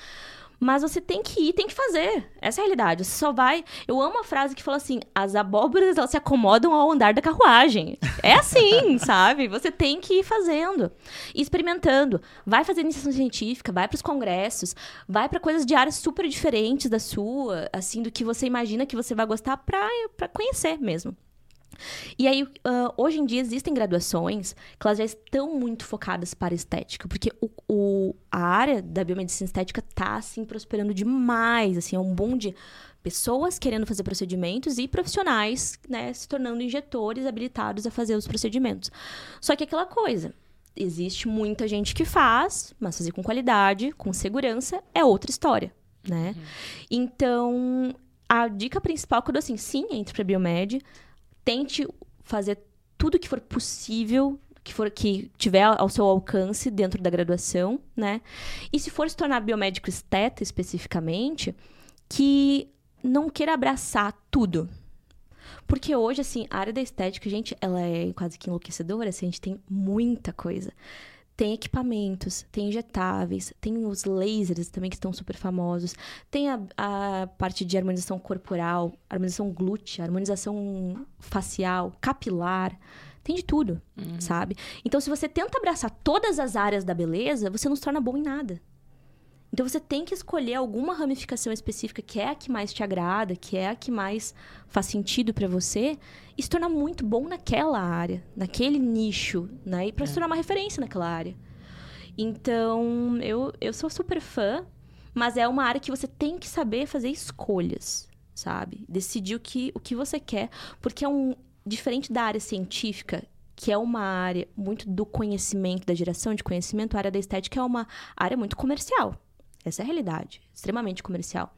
Mas você tem que ir, tem que fazer. Essa é a realidade. Você só vai. Eu amo a frase que fala assim: as abóboras elas se acomodam ao andar da carruagem. É assim, sabe? Você tem que ir fazendo, experimentando. Vai fazer iniciação científica, vai para os congressos, vai para coisas de áreas super diferentes da sua, assim, do que você imagina que você vai gostar pra conhecer mesmo. E aí, ah, hoje em dia, existem graduações que elas já estão muito focadas para estética, porque o, o- a área da biomedicina estética tá, assim, prosperando demais, assim, é um boom de pessoas querendo fazer procedimentos e profissionais, né, se tornando injetores habilitados a fazer os procedimentos. Só que aquela coisa, existe muita gente que faz, mas fazer com qualidade, com segurança, é outra história, né? Então, a dica principal que eu dou assim, sim, entre para biomed, tente fazer tudo que for possível, que for que tiver ao seu alcance dentro da graduação, né? E se for se tornar biomédico esteta especificamente, que não queira abraçar tudo. Porque hoje, assim, a área da estética, gente, ela é quase que enlouquecedora, assim, a gente tem muita coisa. Tem equipamentos, tem injetáveis, tem os lasers também que estão super famosos, tem a, a parte de harmonização corporal, harmonização glútea, harmonização facial, capilar, tem de tudo, sabe? Então, se você tenta abraçar todas as áreas da beleza, você não se torna bom em nada. Então você tem que escolher alguma ramificação específica que é a que mais te agrada, que é a que mais faz sentido pra você, e se tornar muito bom naquela área, naquele nicho, né? E pra se tornar uma referência naquela área. Então, eu, eu sou super fã, mas é uma área que você tem que saber fazer escolhas, sabe? Decidir o que, o que você quer, porque é um diferente da área científica, que é uma área muito do conhecimento, da geração de conhecimento, a área da estética é uma área muito comercial. Essa é a realidade, extremamente comercial.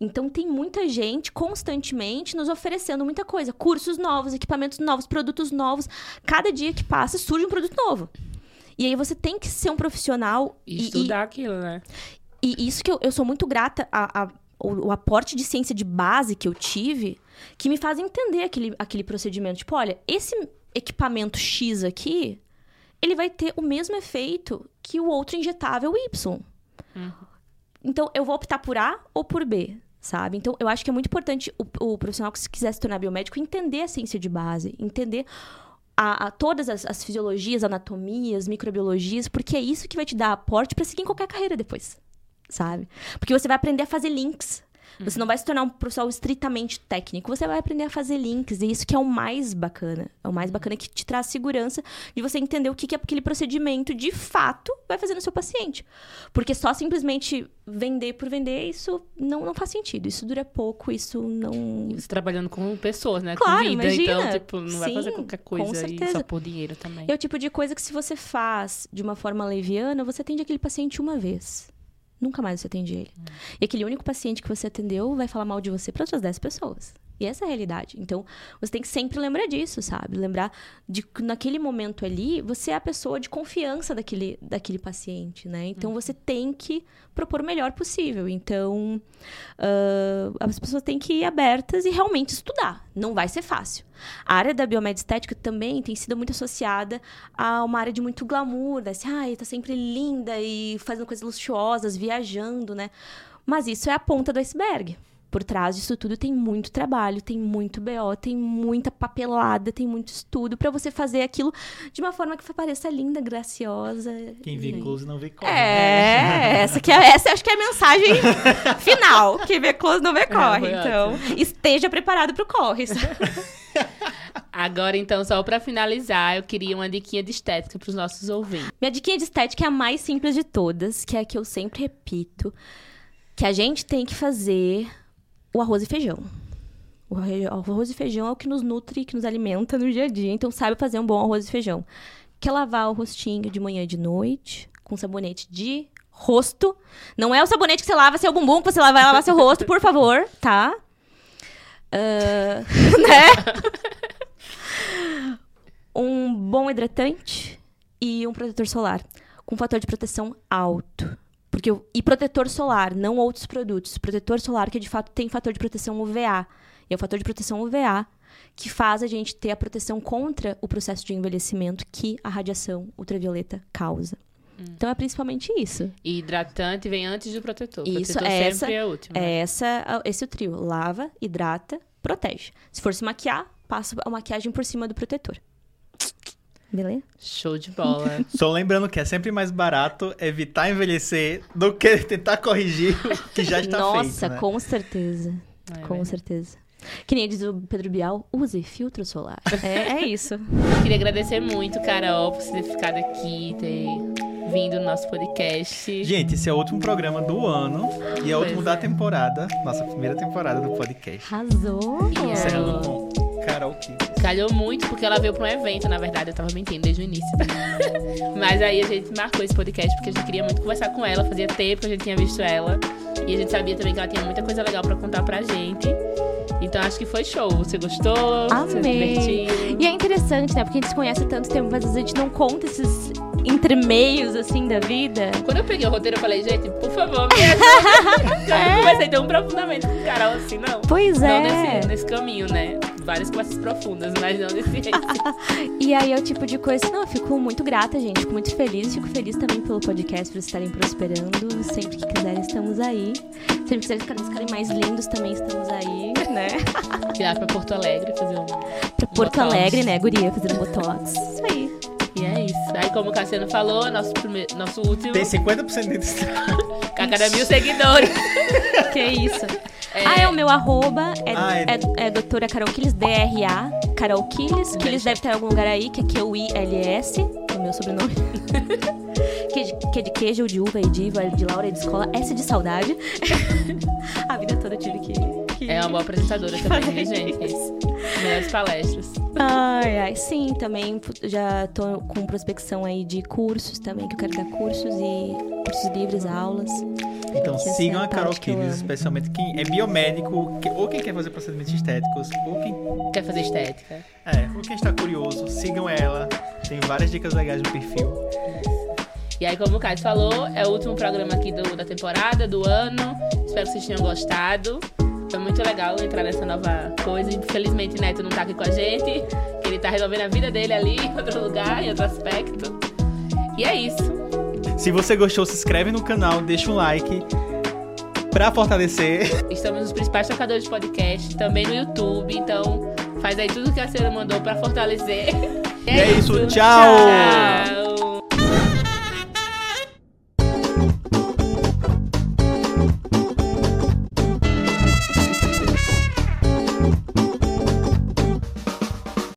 Então tem muita gente constantemente nos oferecendo muita coisa, cursos novos, equipamentos novos, produtos novos. Cada dia que passa surge um produto novo. E aí você tem que ser um profissional E e- e, estudar aquilo, né? e isso que eu, eu sou muito grata a, a- o, o aporte de ciência de base que eu tive, que me faz entender aquele, aquele procedimento. Tipo, olha, esse equipamento X aqui, ele vai ter o mesmo efeito que o outro injetável Y. Então, eu vou optar por A ou por B, sabe? Então, eu acho que é muito importante o, o profissional que se quiser se tornar biomédico entender a ciência de base, entender a, a todas as, as fisiologias, anatomias, microbiologias, porque é isso que vai te dar aporte para seguir em qualquer carreira depois, sabe? Porque você vai aprender a fazer links. Você não vai se tornar um profissional estritamente técnico, você vai aprender a fazer links, e isso que é o mais bacana. É o mais bacana que te traz segurança de você entender o que, que aquele procedimento de fato vai fazer no seu paciente. Porque só simplesmente vender por vender, isso não, não faz sentido. Isso dura pouco, isso não. Você trabalhando com pessoas, né? Claro, com vida. imagina. Então, tipo, não vai Sim, fazer qualquer coisa certeza. só por dinheiro também. É o tipo de coisa que se você faz de uma forma leviana, você atende aquele paciente uma vez. Nunca mais você atende ele. E aquele único paciente que você atendeu vai falar mal de você para outras 10 pessoas. E essa é a realidade. Então, você tem que sempre lembrar disso, sabe? Lembrar de que naquele momento ali, você é a pessoa de confiança daquele, daquele paciente, né? Então, você tem que propor o melhor possível. Então, ah, as pessoas têm que ir abertas e realmente estudar. Não vai ser fácil. A área da biomedestética também tem sido muito associada a uma área de muito glamour, né? Assim, ai, tá sempre linda e fazendo coisas luxuosas, viajando, né? Mas isso é a ponta do iceberg. Por trás disso tudo tem muito trabalho, tem muito BO, tem muita papelada, tem muito estudo pra você fazer aquilo de uma forma que pareça linda, graciosa. Quem vê close não vê corre. É, essa, que é, essa eu acho que é a mensagem final. Quem vê close não vê corre. foi então, esteja preparado pro corre. Agora, então, só pra finalizar, eu queria uma diquinha de estética pros nossos ouvintes. Minha diquinha de estética é a mais simples de todas, que é a que eu sempre repito. que a gente tem que fazer o arroz e feijão. O arroz e feijão é o que nos nutre, que nos alimenta no dia a dia. Então, sabe fazer um bom arroz e feijão. Quer lavar o rostinho de manhã e de noite, com sabonete de rosto. Não é o sabonete que você lava seu bumbum, que você vai lavar seu rosto, por favor, tá? Ah, né? um bom hidratante e um protetor solar com fator de proteção alto. Porque, o- e protetor solar, não outros produtos. Protetor solar que de fato tem fator de proteção UVA. E é o fator de proteção UVA que faz a gente ter a proteção contra o processo de envelhecimento que a radiação ultravioleta causa. Então é principalmente isso. E hidratante vem antes do protetor. Isso, protetor essa- sempre é o último. É essa, esse é o trio. Lava, hidrata, protege. Se for se maquiar, passa a maquiagem por cima do protetor. Beleza? Show de bola. Só lembrando que é sempre mais barato evitar envelhecer do que tentar corrigir o que já está Nossa, feito. né? com certeza. É com verdade. certeza. Que nem diz o Pedro Bial, use filtro solar. É, é isso. Eu queria agradecer muito, Carol, por você ter ficado aqui, ter vindo no nosso podcast. Gente, esse é o último programa do ano e é o último é. da temporada, nossa primeira temporada do podcast. Arrasou. É- Encerrando com Carol. Calhou muito porque ela veio pra um evento, na verdade, eu tava mentindo desde o início. Mas aí a gente marcou esse podcast porque a gente queria muito conversar com ela, fazia tempo que a gente tinha visto ela. E a gente sabia também que ela tinha muita coisa legal pra contar pra gente. Então acho que foi show. Você gostou? Você se Amei. divertiu? E é interessante, né? Porque a gente se conhece há tanto tempo, mas às vezes a gente não conta esses entremeios, assim, da vida. Quando eu peguei o roteiro, eu falei, gente, por favor, me ajuda. Eu não conversei tão profundamente com o Carol assim, não. Pois Não é. nesse, nesse caminho, né? Várias conversas profundas, mas não desse jeito. E aí é o tipo de coisa. Não, eu fico muito grata, gente. Fico muito feliz. Fico feliz também pelo podcast, por vocês estarem prosperando. Sempre que quiserem, estamos aí. Sempre que vocês ficarem, mais lindos, também estamos aí, né? Ir lá pra Porto Alegre fazer um. Pra Porto Botox. Alegre, né, guria? Fazendo botox. Isso aí. E é isso. Aí, como o Cassiano falou, nosso, primeiro, nosso último. Tem 50% de desconto. Com a cada mil seguidores. Que isso. É, Ah, é o meu arroba. É, Ah, é- é, é doutora Carol Quiles, D-R-A. Carol Quiles. Quiles deve estar em algum lugar aí, que é Q-I-L-S. É o meu sobrenome. que, de, que é de queijo, de uva, e de Iva, de Laura, e de escola. S de saudade. A vida toda eu tive que... É uma boa apresentadora também, né, gente? Isso. Melhores palestras. Ai, ai, sim, também já tô com prospecção aí de cursos também, que eu quero dar cursos e cursos livres, aulas. Então Que essa sigam é a a Carol Kids, especialmente quem é biomédico, que- ou quem quer fazer procedimentos estéticos, ou quem, Quer fazer estética? é, ou quem está curioso, sigam ela. Tem várias dicas legais no perfil. E aí, como o Caio falou, é o último programa aqui do- da temporada, do ano. Espero que vocês tenham gostado. Foi muito legal entrar nessa nova coisa. Infelizmente, Neto não tá aqui com a gente. que Ele tá resolvendo a vida dele ali, em outro lugar, em outro aspecto. E é isso. Se você gostou, se inscreve no canal, deixa um like pra fortalecer. Estamos nos principais tocadores de podcast, também no YouTube. Então, faz aí tudo que a senhora mandou pra fortalecer. E é isso, tchau! Tchau!